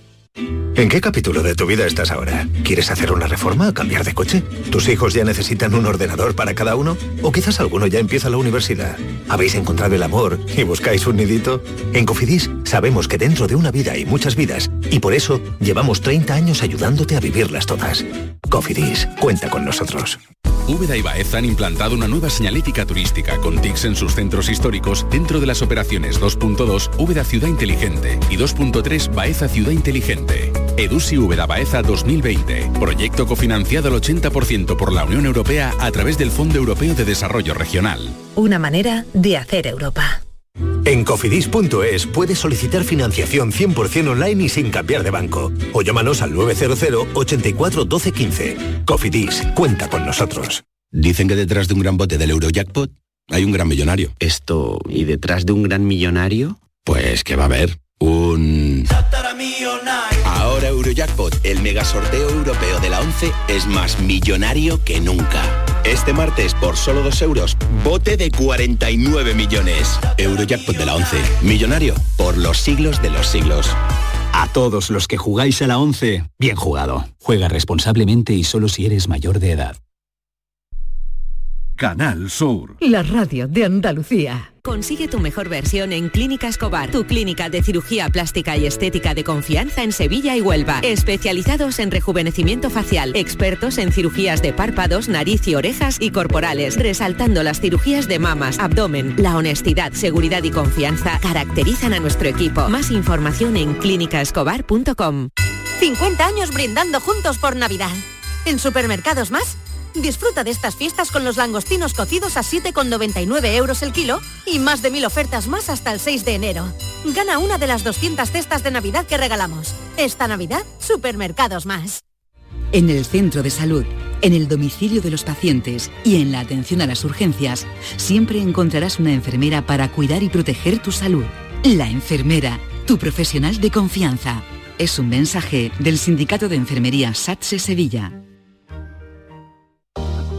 ¿En qué capítulo de tu vida estás ahora? ¿Quieres hacer una reforma o cambiar de coche? ¿Tus hijos ya necesitan un ordenador para cada uno? ¿O quizás alguno ya empieza la universidad? ¿Habéis encontrado el amor y buscáis un nidito? En Cofidis sabemos que dentro de una vida hay muchas vidas y por eso llevamos 30 años ayudándote a vivirlas todas. Cofidis, cuenta con nosotros. Úbeda y Baeza han implantado una nueva señalética turística con TICs en sus centros históricos dentro de las operaciones 2.2 Úbeda Ciudad Inteligente y 2.3 Baeza Ciudad Inteligente. EDUSI Úbeda Baeza 2020. Proyecto cofinanciado al 80% por la Unión Europea a través del Fondo Europeo de Desarrollo Regional. Una manera de hacer Europa. En cofidis.es puedes solicitar financiación 100% online y sin cambiar de banco. O llámanos al 900 84 12 15. Cofidis, cuenta con nosotros. Dicen que detrás de un gran bote del Eurojackpot hay un gran millonario. Esto, ¿y detrás de un gran millonario? Pues que va a haber un... Eurojackpot, el mega sorteo europeo de la 11, es más millonario que nunca. Este martes, por solo 2 euros, bote de 49 millones. Eurojackpot de la 11, millonario por los siglos de los siglos. A todos los que jugáis a la 11, bien jugado. Juega responsablemente y solo si eres mayor de edad. Canal Sur. La radio de Andalucía. Consigue tu mejor versión en Clínica Escobar, tu clínica de cirugía plástica y estética de confianza en Sevilla y Huelva. Especializados en rejuvenecimiento facial, expertos en cirugías de párpados, nariz y orejas y corporales, resaltando las cirugías de mamas, abdomen. La honestidad, seguridad y confianza caracterizan a nuestro equipo. Más información en clínicaescobar.com. 50 años brindando juntos por Navidad. En Supermercados Más, disfruta de estas fiestas con los langostinos cocidos a 7,99 euros el kilo y más de mil ofertas más hasta el 6 de enero. Gana una de las 200 cestas de Navidad que regalamos. Esta Navidad, Supermercados Más. En el centro de salud, en el domicilio de los pacientes y en la atención a las urgencias, siempre encontrarás una enfermera para cuidar y proteger tu salud. La enfermera, tu profesional de confianza. Es un mensaje del Sindicato de Enfermería SATSE Sevilla.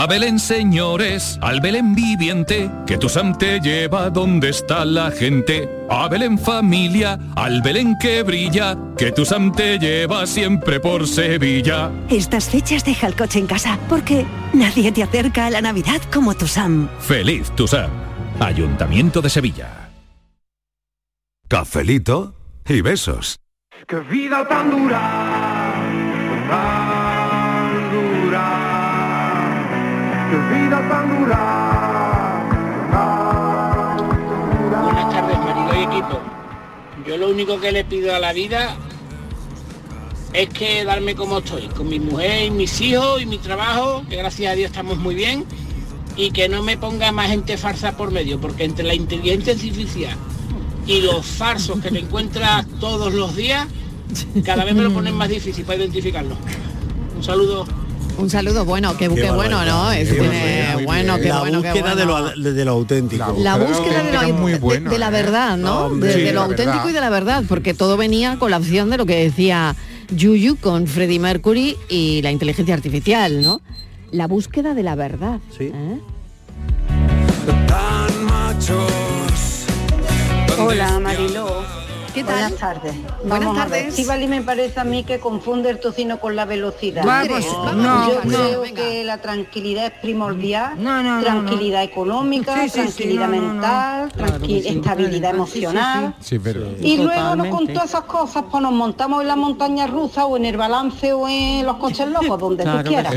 A Belén, señores, al Belén viviente, que tu Sam te lleva donde está la gente. A Belén familia, al Belén que brilla, que tu Sam te lleva siempre por Sevilla. Estas fechas deja el coche en casa, porque nadie te acerca a la Navidad como tu Sam. Feliz tu Sam. Ayuntamiento de Sevilla. Cafelito y besos. ¡Qué vida tan dura! Vida tan! Buenas tardes, marido y equipo. Yo lo único que le pido a la vida es que darme como estoy, con mi mujer y mis hijos y mi trabajo, que gracias a Dios estamos muy bien, y que no me ponga más gente farsa por medio, porque entre la inteligencia artificial y los farsos que le encuentras todos los días, cada vez me lo ponen más difícil para identificarlo. Un saludo. Un saludo bueno, qué, Qué qué bueno, ¿no? Es barbaridad. bueno, qué la bueno, qué búsqueda de, lo, de lo auténtico. La búsqueda de, lo, de- de la verdad, ¿no? Hombre, de, sí, de lo auténtico verdad. y de la verdad, porque todo venía con la opción de lo que decía Yuyu con Freddie Mercury y la inteligencia artificial, ¿no? La búsqueda de la verdad. ¿eh? Tan machos. Hola Mariló. ¿Qué tal? Buenas tardes. Buenas Vamos tardes. Estíbaliz me parece a mí que confunde el tocino con la velocidad. Vamos, No, no, yo no, creo venga. que la tranquilidad es primordial. No, no, no, tranquilidad económica, Sí, sí, sí, tranquilidad no, no, no. mental, tranqui- estabilidad emocional. Y luego no, con todas esas cosas pues nos montamos en la montaña rusa o en el balance o en los coches locos, donde Claro tú quieras.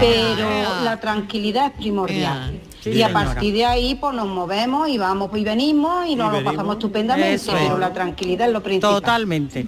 Pero la tranquilidad es primordial. Sí, y a señora. partir de ahí pues nos movemos y vamos y venimos y nos lo venimos. pasamos estupendamente, Eso es. pero la tranquilidad es lo principal. Totalmente.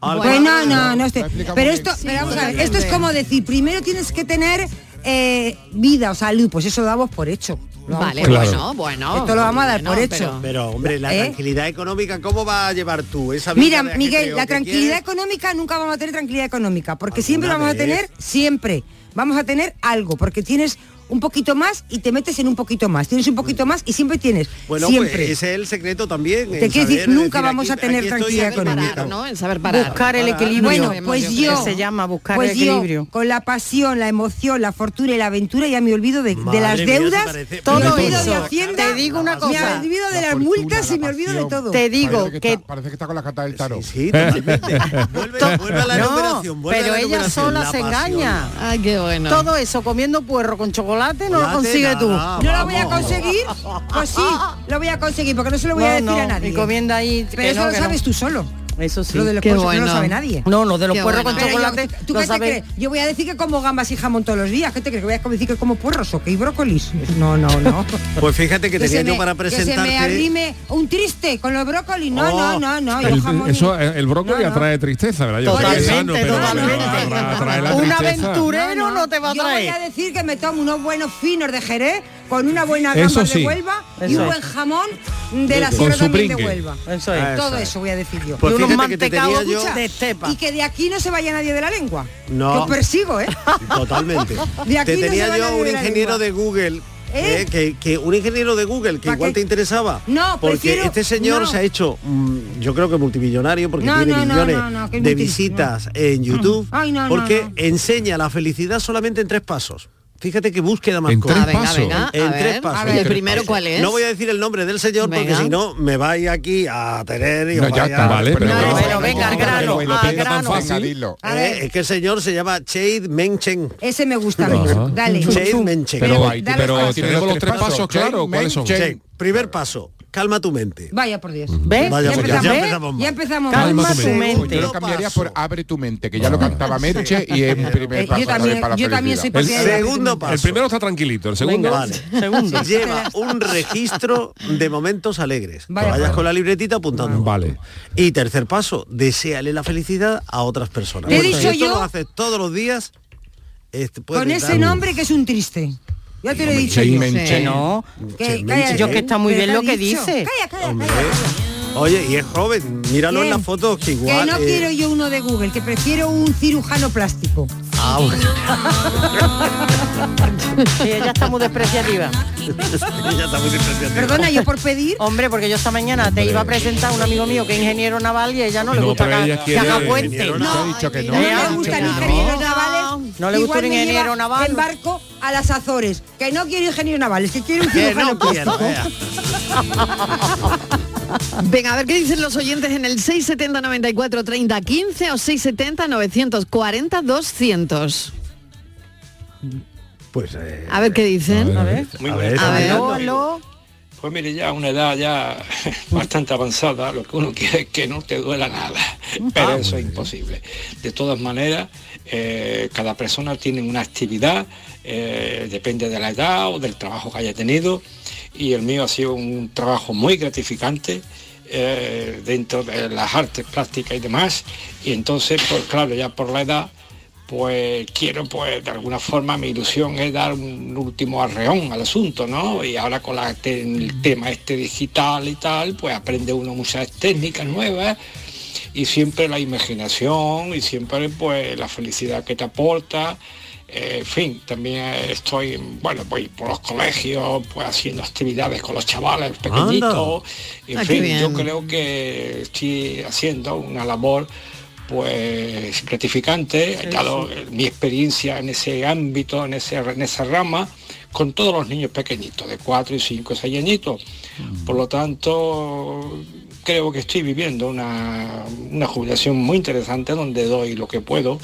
Pues no, no, no estoy. Pero esto, Sí, pero vamos a ver, esto es como decir, primero tienes que tener eh, vida o salud, pues eso lo damos por hecho. Vale, por bueno, hecho. bueno. Esto lo vamos a dar bueno, por hecho. pero- Pero hombre, la ¿Eh? tranquilidad económica, ¿cómo va a llevar tú esa vida Mira, Miguel, la tranquilidad quieres? económica nunca vamos a tener tranquilidad económica, porque siempre ¿Alguna vamos a tener, siempre, vamos a tener algo, porque tienes un poquito más y te metes en un poquito más, tienes un poquito más y siempre tienes, Bueno, siempre. pues ese es el secreto también. Te quiero decir, nunca decir, vamos aquí- a tener tranquilidad económica. momento. ¿no? En saber parar. Buscar el equilibrio. Bueno, pues yo se llama buscar pues el yo, equilibrio. con la pasión, la emoción, la fortuna y la aventura ya me olvido de, las mía, deudas, Todo me olvido eso. de Hacienda, Te digo una me cosa. olvido de La las fortuna, multas y la me olvido de todo. Te digo Parece que, que está, parece que está con la carta del tarot. Sí, totalmente. vuelve, vuelve a la no, pero la ella sola la se engaña. Ay, qué bueno. Todo eso comiendo puerro con chocolate no lo consigue tú. ¿No lo voy a conseguir? Pues sí, lo voy a conseguir, porque no se lo voy a No, decir a nadie. encomienda ahí Pero eso no, lo sabes tú solo. Eso sí. Lo de los Qué puerros que no bueno. lo sabe nadie. No, lo de los Qué puerros bueno. con Pero yo- chocolate ¿tú lo qué te crees? Yo voy a decir que como gambas y jamón todos los días. ¿Qué te crees? ¿Que voy a decir que como puerros o que hay brócolis? No, no, no. Pues fíjate que tenía se yo me- para Que se presentarte. me arrime un triste con los brócolis. No, Oh, no, no, no. yo El, jamón eso, el el brócoli No, no. atrae tristeza, ¿verdad? Yo que Totalmente, sano, pero, pero totalmente. atrae- atrae la Un aventurero no, te va a Yo voy traer. a decir que me tomo unos buenos finos de Jerez con una buena Eso gamba sí. de Huelva y un es. buen jamón de la sierra también de. Huelva. Eso es. Todo Eso es. eso voy a decir yo. Pues y unos mantecados de estepa. Y que de aquí no se vaya nadie de la lengua. No. Que os persigo, ¿eh? Totalmente. De aquí Te no se tenía va yo un de ingeniero de Google. ¿Eh? eh, que, que un ingeniero de Google que ¿Pa igual qué? te interesaba No, porque prefiero- este señor no. se ha hecho mm, yo creo que multimillonario porque No, tiene no, no, millones no, no, de visitas en YouTube Ay, no, no, porque no. enseña la felicidad solamente en tres pasos Fíjate que búsqueda más En corta. tres Ah, venga, pasos. venga, En a tres ver, pasos. ver, el primero cuál es. No voy a decir el nombre del señor porque Venga. si no me vais aquí a tener y No, os ya vais está, a- vale, pero- No, no, venga, al no, grano, Pero al grano. fácil, dilo. A Eh, ver. es que el señor se llama Chade Menchen. Ese me gusta a mí. Dale. Chade Menchen. Pero, pero dale, tenemos los tres pasos, claro. ¿Cuáles son? Primer paso, calma tu mente. Vaya por Dios. ¿Ves? Vaya ya, por Dios. empezamos, Ya empezamos mal. ya empezamos Calma tu mente. Yo lo cambiaría por abre tu mente, que ya lo cantaba Merche y es un primer Eh, paso yo también- para la yo también soy El, Segundo paso. el primero está tranquilito, el segundo. Vale. Lleva un registro de momentos alegres. Vaya. vayas con la libretita apuntando. Vale. Y tercer paso, deséale la felicidad a otras personas. He dicho si esto yo- lo haces todos los días, este, puedes Con ese nombre que es un triste. Ya te lo he dicho yo. Menche. Que no. Que- calla. Yo que está muy ¿Pero bien lo que dicho? dice. Calla, calla, Hombre. calla. Oye, y es joven, míralo en ¿Quién? las fotos que Que igual. no eh, quiero yo uno de Google, que prefiero un cirujano plástico. ah, bueno. Sí, ella está muy despreciativa. Ella está muy despreciativa. Perdona, yo por pedir. Hombre, porque yo esta mañana te iba a presentar a un amigo mío que es ingeniero naval y a ella no le gusta que, que haga puente. ingeniero No, naval. que no. Me dicho gustan que ingenieros no. navales. No le gusta un ingeniero naval. En barco a las Azores. Que no quiero ingeniero navales, que quiero un Que cirujano no quiero, plástico. Venga, a ver qué dicen los oyentes en el 670 94 30 15 o 670 940 200. Pues eh, A ver qué dicen. A ver. Muy A ver, a aló. Pues mire, ya a una edad ya bastante avanzada, lo que uno quiere es que no te duela nada, pero Ah, eso es imposible. De todas maneras, eh, cada persona tiene una actividad, eh, depende de la edad o del trabajo que haya tenido, y el mío ha sido un trabajo muy gratificante eh, dentro de las artes plásticas y demás, y entonces, pues claro, ya por la edad, pues quiero pues de alguna forma mi ilusión es dar un último arreón al asunto, ¿no? Y ahora con la el tema este digital y tal, pues aprende uno muchas técnicas nuevas y siempre la imaginación y siempre pues la felicidad que te aporta. Eh, en fin, también estoy, bueno, voy por los colegios, pues haciendo actividades con los chavales pequeñitos. En Ah, fin, yo creo que estoy haciendo una labor pues gratificante, dado eh, mi experiencia en ese ámbito, en, ese, en esa rama, con todos los niños pequeñitos, de 4 y 5 y 6 añitos. Por lo tanto, creo que estoy viviendo una, una jubilación muy interesante donde doy lo que puedo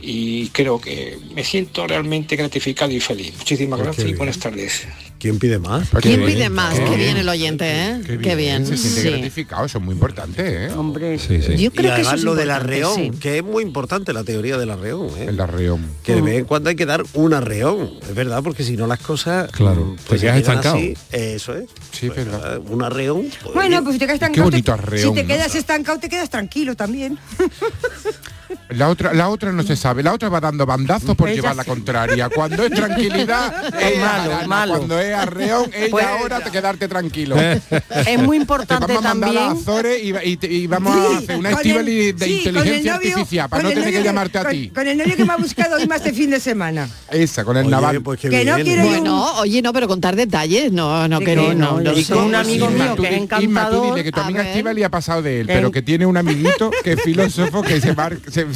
y creo que me siento realmente gratificado y feliz. Muchísimas Pues gracias qué y buenas tardes. ¿quién pide más? Pues ¿Quién qué pide bien, más? qué Qué bien bien. el oyente, ¿eh? Qué bien. Se siente Sí. gratificado, eso es muy importante, ¿eh? Hombre, Sí, sí. Yo creo y que eso es lo del arreón, sí. que es muy importante la teoría del arreón. ¿eh? El arreón. Que de vez en cuando hay que dar un arreón, es verdad, porque si no las cosas Claro, mm, te quedas estancado. así, eso es. Sí, es verdad. Eh, Un arreón. pues, Bueno, pues si te quedas Qué estancado, bonito arreón, si te ¿no? quedas estancado, te quedas tranquilo también. La otra, la otra no se sabe, la otra va dando bandazos por Ella llevar la sí. contraria. Cuando es tranquilidad, es malo. Cuando es arreón, ella Pues- ahora te quedarte tranquilo. es muy Te importante vamos a mandar a. Azores y, vamos a hacer una Estivali el- de sí, inteligencia novio- artificial para no tener novio que llamarte a ti. Con el novio que me ha buscado hoy más este fin de semana. Esa, con el Oye, naval. pues Que no quiero ¿eh? Bueno, oye, no, pero contar detalles, no, no, que no, no, no, no y con un amigo mío tú que es tú dile que tu amiga. Estivali ha pasado de él, pero que tiene un amiguito que es filósofo que se,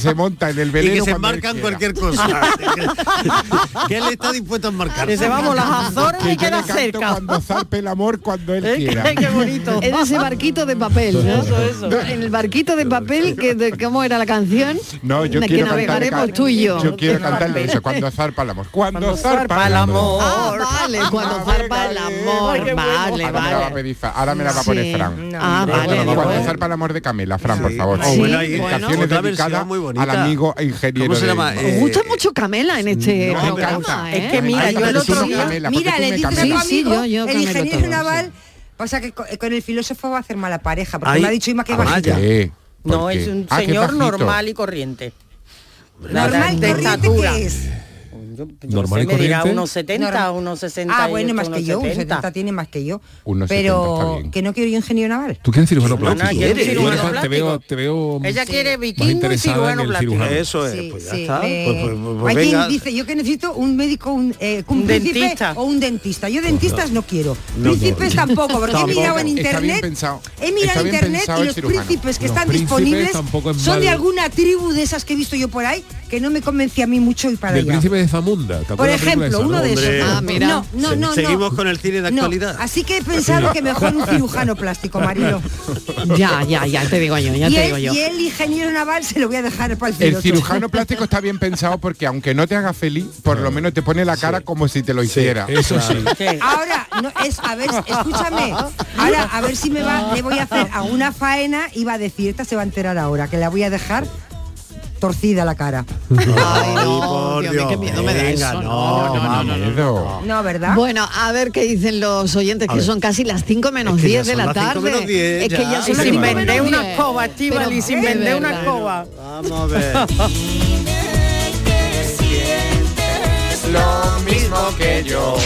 se, se monta en el Y velero que se cuando marcan cualquier cosa. que él está dispuesto a marcar. Dice, vamos, las Azores Que le queda cerca. cuando zarpe el amor cuando él ¿Eh? quiera. Qué bonito. Es ese barquito de papel, ¿no? Eso, eso. En el barquito de papel, que de- ¿cómo era la canción? No, yo De quiero que navegaremos cantarle tú y yo. Yo quiero cantarle eso, cuando zarpa el amor. Cuando, zarpa el amor. Ah, vale, cuando zarpa el amor. Vale, Ahora me la va a vale. ahora me la va a poner Sí. Fran. Ah, vale, Cuando bueno. zarpa el amor de Camela, Fran, por favor. Oh, Canciones dedicadas bonita. al amigo ingeniero ¿Cómo se de llama? Os Eh, gusta mucho Camela en este No, me programa, encanta. ¿eh? Es que mira, Ay, yo el otro no, día- Camela, Mira, le me dices a tu Camela. Sí, amigo, yo- yo el ingeniero todo, naval, pasa que co- con el filósofo va a hacer mala pareja, porque Ay, me ha dicho Ima que ah. ¿Por No, es un Ah, que señor normal y corriente. Normal, de corriente. ¿qué es? Yo, yo Normal sé, y me dirá corriente. unos 70, Normal. unos 60. Ah, bueno, más que yo, un 70 tiene más que yo. Unos 70 pero bien. que no quiero yo ingeniero naval. ¿Tú quieres cirujano plástico? quiero Tú cirujano eres- te plástico. veo, te veo Ella quiere vikingo y cirujano plástico. cirujano. Eso es, Sí, pues ya sí, está. me- Pues, pues, pues Hay quien venga. dice, yo que necesito un médico, un, eh, un, Un príncipe dentista. o un dentista. Yo dentistas no quiero. No, príncipes no. tampoco, porque he mirado en internet. pensado. He mirado en internet y los príncipes que están disponibles son de alguna tribu de esas que he visto yo por ahí, que no me convencía a mí mucho ir para Del allá. príncipe de Zamunda. ¿te Por ejemplo, uno no? de esos. Hombre. Ah, mira. No, no, no, no. seguimos con el cine de No, actualidad. Así que he pensado que mejor un cirujano plástico, Marilo. Ya, ya, ya te digo yo, ya y, te el, digo yo. y el ingeniero naval se lo voy a dejar para el El cirujano plástico está bien pensado porque aunque no te haga feliz, por lo menos te pone la cara como si te lo hiciera. Eso sí. Ahora, no, es, a ver, escúchame. Ahora, a ver si me va, le voy a hacer alguna faena y va a decir, esta se va a enterar ahora, que la voy a dejar torcida la cara. Ay, no, por Dios mío, qué Dios, miedo me da venga, eso. no, no, no, no. No, ¿verdad? Bueno, a ver qué dicen los oyentes, que son casi las 5 menos Es que ya 10 de la tarde. menos 10 es que ya. son las sin cinco vender menos una 10. escoba, Estíbal, y Pero sin de vender una escoba. Vamos a ver. Lo mismo que yo.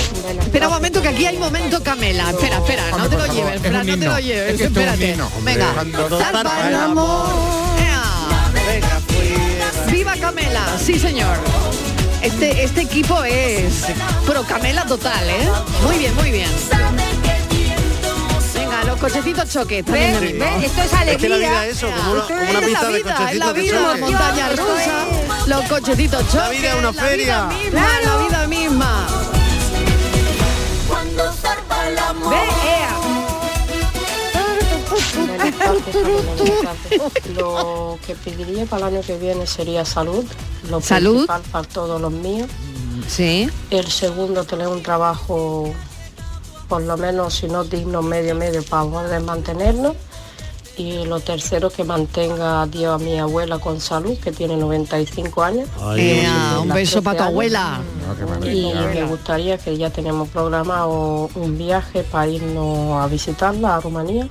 Espera un momento, que aquí hay momento Camela. Espera, espera, no te lo lleves, Fran, no te lo lleves. Espérate. Venga, zarpa el amor. Camela, sí señor. Este, este equipo es pro Camela total, ¿eh? Muy bien, muy bien. Venga, los cochecitos choques. también ¿Ves? de ritmo. ¿Ves? Esto es Es que alegría. la vida es eso, como una, Esto como es una la pista de vida, es la cochecitos de vida, la choque. montaña rusa, los cochecitos choques. La vida es una feria. La vida misma, la vida misma. Ve, Lo que pediría para el año que viene sería salud, lo Salud. principal para todos los míos. Sí. El segundo, tener un trabajo, por lo menos, si no digno, medio medio, para poder mantenernos. Y lo tercero, que mantenga a Dios a mi abuela con salud, que tiene 95 años. Ea, un beso 13 para tu años. abuela. Y me gustaría que ya tenemos programado un viaje para irnos a visitarla a Rumanía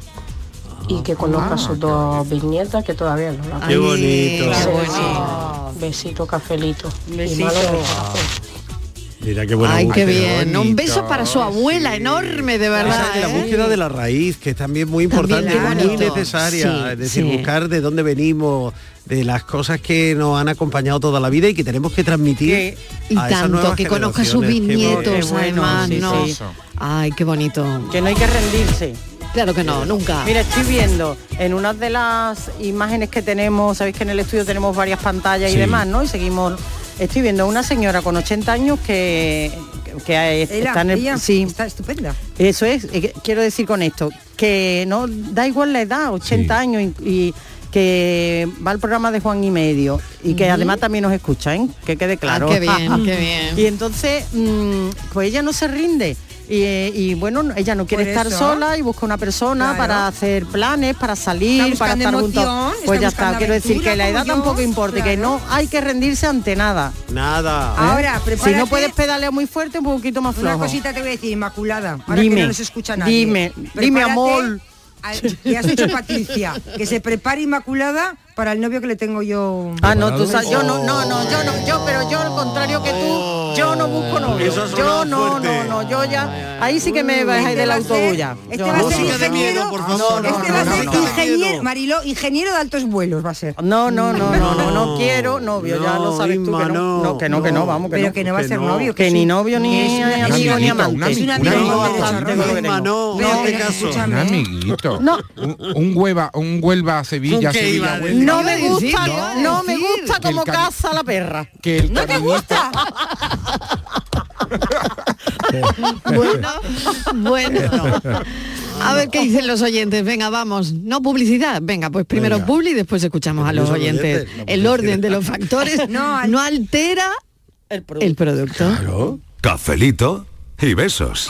y que conozca a sus dos bisnietas que todavía no la Qué bonito. Besito, cafelito. Y Besito. corazón. Mira qué buena Ay, qué bien. Un beso para su abuela, enorme, de verdad. Esa la ¿eh? búsqueda de la raíz, que es también muy También, importante, qué muy bonito. necesaria. Sí, es decir, sí. buscar de dónde venimos, de las cosas que nos han acompañado toda la vida y que tenemos que transmitir. Y a tanto, que conozca a sus. Qué bisnietos, bueno. además, sí, ¿no? sí. Ay, qué bonito. Que no hay que rendirse. Claro que no, nunca. Mira, estoy viendo en una de las imágenes que tenemos, sabéis que en el estudio tenemos varias pantallas Sí. y demás, ¿no? Y seguimos. Estoy viendo una señora con 80 años que, que Ella, está en el, ella sí, está estupenda. eso es, eh, quiero decir con esto, que no da igual la edad, 80 años y, y que va al programa de Juan y Medio y que además también nos escucha, ¿eh? que quede claro. Ah, qué bien, qué bien. Y entonces, mm, pues ella no se rinde. Y, y, bueno, ella no quiere estar sola y busca una persona Claro. para hacer planes, para salir, para estar juntos. Pues está ya está, quiero decir que la edad yo, tampoco importa, que no hay que rendirse ante nada. Nada. ¿eh? Ahora, Si prepárate. no puedes pedalear muy fuerte, un poquito más Una flojo. cosita te voy a decir, Inmaculada. Ahora Dime, que no nos escucha nadie. dime, dime, amor. al- que has hecho Patricia, que se prepare Inmaculada para el novio que le tengo yo. Ah, no, tú sabes, yo no, no, no, yo no, yo, pero yo al contrario que tú, yo no busco novio. Yo no, no, no, yo ya, ahí sí que me bajáis Este del va a autobús ya. Este va a no. ser ingeniero. por favor. Este no, va a no, ser no. ingeniero, Mariló, ingeniero de altos vuelos va a ser. No, no, no, no, no, no quiero novio, ya lo No, sabes tú que no, no, no, que no, que no, no. vamos, que Pero no. que no va a ser no. novio. Que ni novio, ni es un amigo, ni amante. Es un amigo, Inma, no, no. Un. No. Un, un hueva, un Huelva a Sevilla, ¿Un qué Sevilla, Huelva. No me gusta, ¿qué iba a no me gusta como caza la perra. Que el ¿No te gusta? Bueno, bueno. A ver qué dicen los oyentes. Venga, vamos. No publicidad. Venga, pues primero Venga. publi y después escuchamos a los oyentes. El orden de los factores No, al- no altera El producto. el producto. Claro. Cafelito y besos.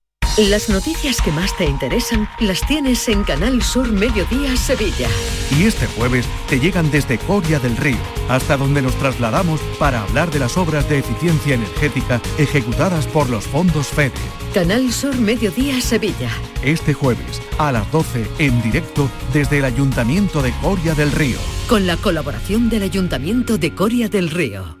Las noticias que más te interesan las tienes en Canal Sur Mediodía Sevilla. Y este jueves te llegan desde Coria del Río, hasta donde nos trasladamos para hablar de las obras de eficiencia energética ejecutadas por los fondos FEDE. Canal Sur Mediodía Sevilla. Este jueves a las 12 en directo desde el Ayuntamiento de Coria del Río. Con la colaboración del Ayuntamiento de Coria del Río.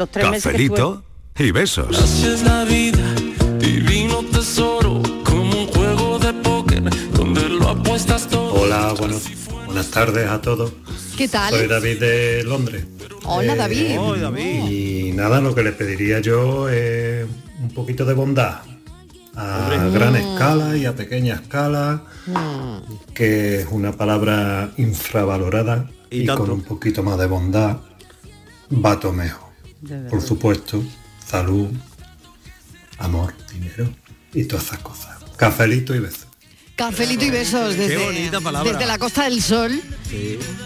Los tres meses que Cafelito y besos. Gracias la vida, divino tesoro, como un juego de póker donde lo apuestas todo. Hola, buenos- buenas tardes a todos. ¿Qué tal? Soy David de Londres. Hola, David. Y nada, lo que le pediría yo es un poquito de bondad. A Hombre. gran Mm. escala y a pequeña escala, que es una palabra infravalorada y, con un poquito más de bondad va todo mejor. Por supuesto, salud, amor, dinero y todas esas cosas. Cafelito y besos. Cafelito y besos desde, bonita palabra. desde la Costa del Sol.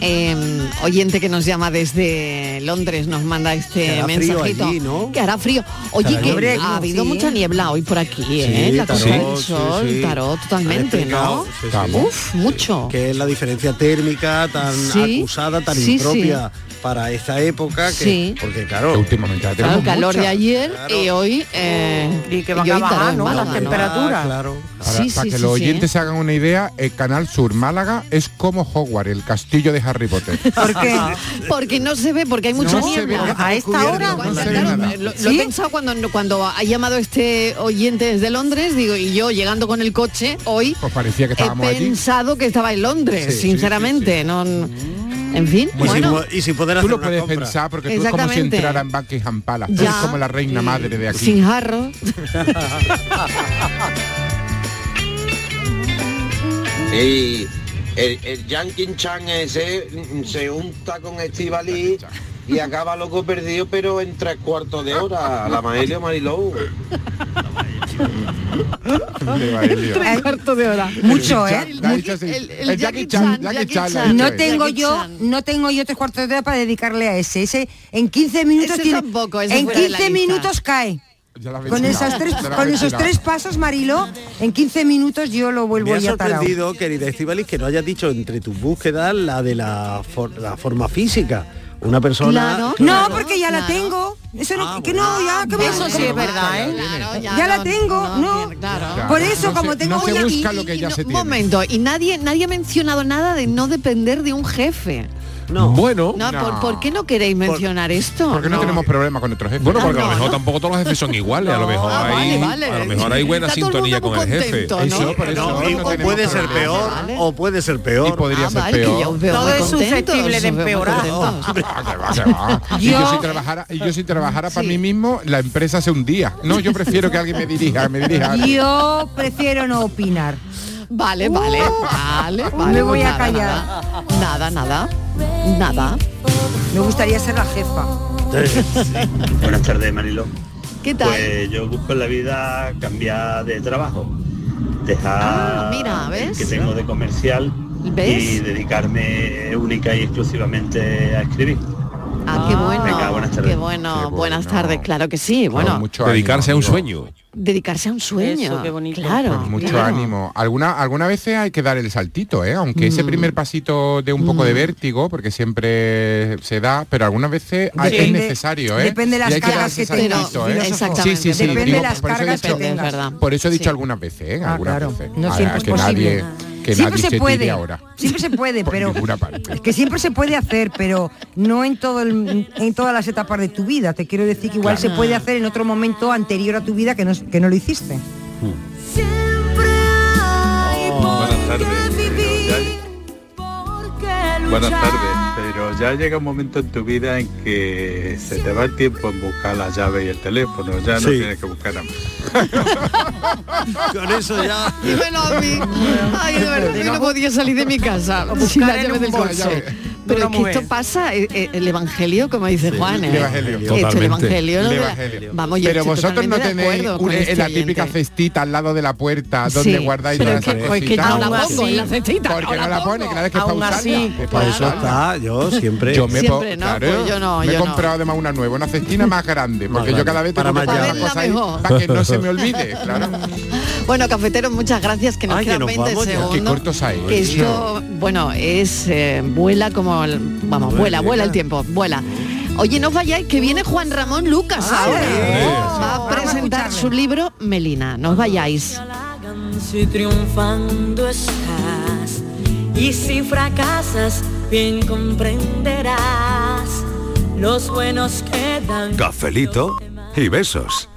Eh, oyente que nos llama desde Londres nos manda Que este mensajito. allí, ¿no? Que hará frío. Oye, que ha habido Sí. mucha niebla hoy por aquí, ¿eh? Sí, la Costa tarot, del Sol, sí. tarot totalmente, ¿no? sí, sí. Uf, mucho. Que es la diferencia térmica tan Sí, acusada, tan sí, impropia para esta época, que, Sí. porque claro, últimamente Claro, el calor de ayer y hoy eh, y que van a bajar, ¿no? Las temperaturas. claro. Para, Sí, para sí, que sí, los sí. oyentes se hagan una idea, el Canal Sur Málaga es como Hogwarts, el castillo de Harry Potter. ¿Por qué? Porque no se ve, porque hay mucha No niebla. a esta hora Cuando- no claro, lo, lo ¿Sí? he pensado cuando, cuando ha llamado este oyente desde Londres, digo, y yo llegando con el coche hoy, Pues parecía que he estábamos allí. pensado que estaba en Londres, Sí, sí, sinceramente. No, en fin, Pues bueno. y sin poder Tú hacer lo una puedes compra. pensar porque tú es como si Exactamente. entrara en Buckingham Palace. Tú Ya. eres como la reina madre de aquí. Sin jarro. Y el, el Yankee Chan ese mm, se unta con Estivali y acaba loco perdido, pero en tres cuartos de hora. La Maelio Marilou. Tres cuartos de hora. Mucho, ¿eh? El, Jackie Chan. No tengo yo, no tengo yo tres cuartos de hora para dedicarle a ese. Ese en 15 minutos Ese tiene- tampoco, ese en fuera de la 15 lista. minutos cae. Ya la habéis Con, tirado, esas tres, ya la con habéis esos tres pasos, Marilo, en 15 minutos yo lo vuelvo Me ha ya tarao. sorprendido, querida Estivalis, que no hayas dicho entre tus búsquedas la de la, for- la forma física. una persona... Claro, No, porque ya la tengo. Eso no, Ah, que no, ya, que me- Eso sí es verdad, ¿eh? Claro, Ya la no, tengo, no. claro. Por eso, No como se- tengo no se busca Y- lo que y ya no- se un tiene. momento, y nadie, nadie ha mencionado nada de no depender de un jefe. No. Bueno, No, No. ¿por, por qué no queréis mencionar esto? Porque no, tenemos problema con nuestros jefes. bueno, porque Ah, a lo mejor no. tampoco todos los jefes son iguales, a lo mejor Ah, hay, vale, vale. a lo mejor hay buena Está sintonía con el jefe. o puede ser peor Vale. o puede ser peor. Y podría Ah, ser peor. Todo es susceptible de empeorar. Y si trabajara, yo si trabajara para mí mismo, la empresa se hundía. No, yo prefiero que alguien me dirija, me dirija. Yo prefiero no opinar. Vale, vale, vale, vale. Me voy pues a nada, callar. Nada, nada, nada. nada. Me gustaría ser la jefa. Buenas tardes, Marilo. ¿Qué tal? Pues yo busco en la vida cambiar de trabajo, dejar Ah, mira, el ¿ves? que tengo de comercial ¿Ves? y dedicarme única y exclusivamente a escribir. Ah, qué bueno, Venga, buenas tardes. qué bueno, Qué buenas bueno. tardes, claro que sí, bueno, mucho Dedicarse a un sueño. Dedicarse a un sueño, Eso, qué bonito. claro, Con mucho claro. ánimo. Alguna, algunas veces hay que dar el saltito, ¿eh? aunque ese Mm. primer pasito de un poco de vértigo, porque siempre se da, pero algunas veces hay- es necesario. ¿eh? depende de las cargas que tengas, ¿eh? Sí, sí, sí. Depende digo, de las por eso he cargas que dicho- tengas. verdad. Por eso he dicho Sí. algunas veces, ¿eh? Ah, algunas claro. veces. No Ahora, siempre es que posible. nadie, que siempre nadie se tire puede. ahora. Siempre se puede, pero es que siempre se puede hacer, pero no en todo el- en todas las etapas de tu vida. Te quiero decir que igual Claro. se puede hacer en otro momento anterior a tu vida que no, que no lo hiciste. Buenas tardes. pero ya- Buenas tardes, pero ya llega un momento en tu vida en que se te va el tiempo en buscar la llave y el teléfono, ya no Sí. tienes que buscar nada más. Con eso ya. Dímelo a mí. Ay, de verdad, yo no podía salir de mi casa la buscar en llave del coche. Pero una es que mujer. esto pasa, eh, eh, el evangelio, como dice Juan, ¿eh? El evangelio. Esto, el Totalmente. evangelio. ¿no? El evangelio. Vamos, yo pero estoy vosotros no tenéis acuerdo un- con en este la típica oyente. cestita al lado de la puerta donde Sí, guardáis pero todas esas pues que cositas. yo no la pongo en la cestita. porque no la pone, cada vez que es Aún para así, usarla. es Para eso está, yo siempre. Yo me Siempre, po- ¿no? claro, yo no, me he no. comprado además una nueva, una cestina más grande, porque yo cada vez tengo que ahí para que no se me olvide, claro. Bueno, cafeteros, muchas gracias, que nos Ay, que quedan nos 20 vamos ya. segundos. Qué cortos hay. Que esto, bueno, es eh, vuela como el- vamos, vuela, vuela el tiempo, vuela. Oye, no os vayáis, que viene Juan Ramón Lucas ahora. Va a presentar su libro Melina. No os vayáis. Si triunfando estás y si fracasas, bien comprenderás los buenos quedan. Cafelito y besos.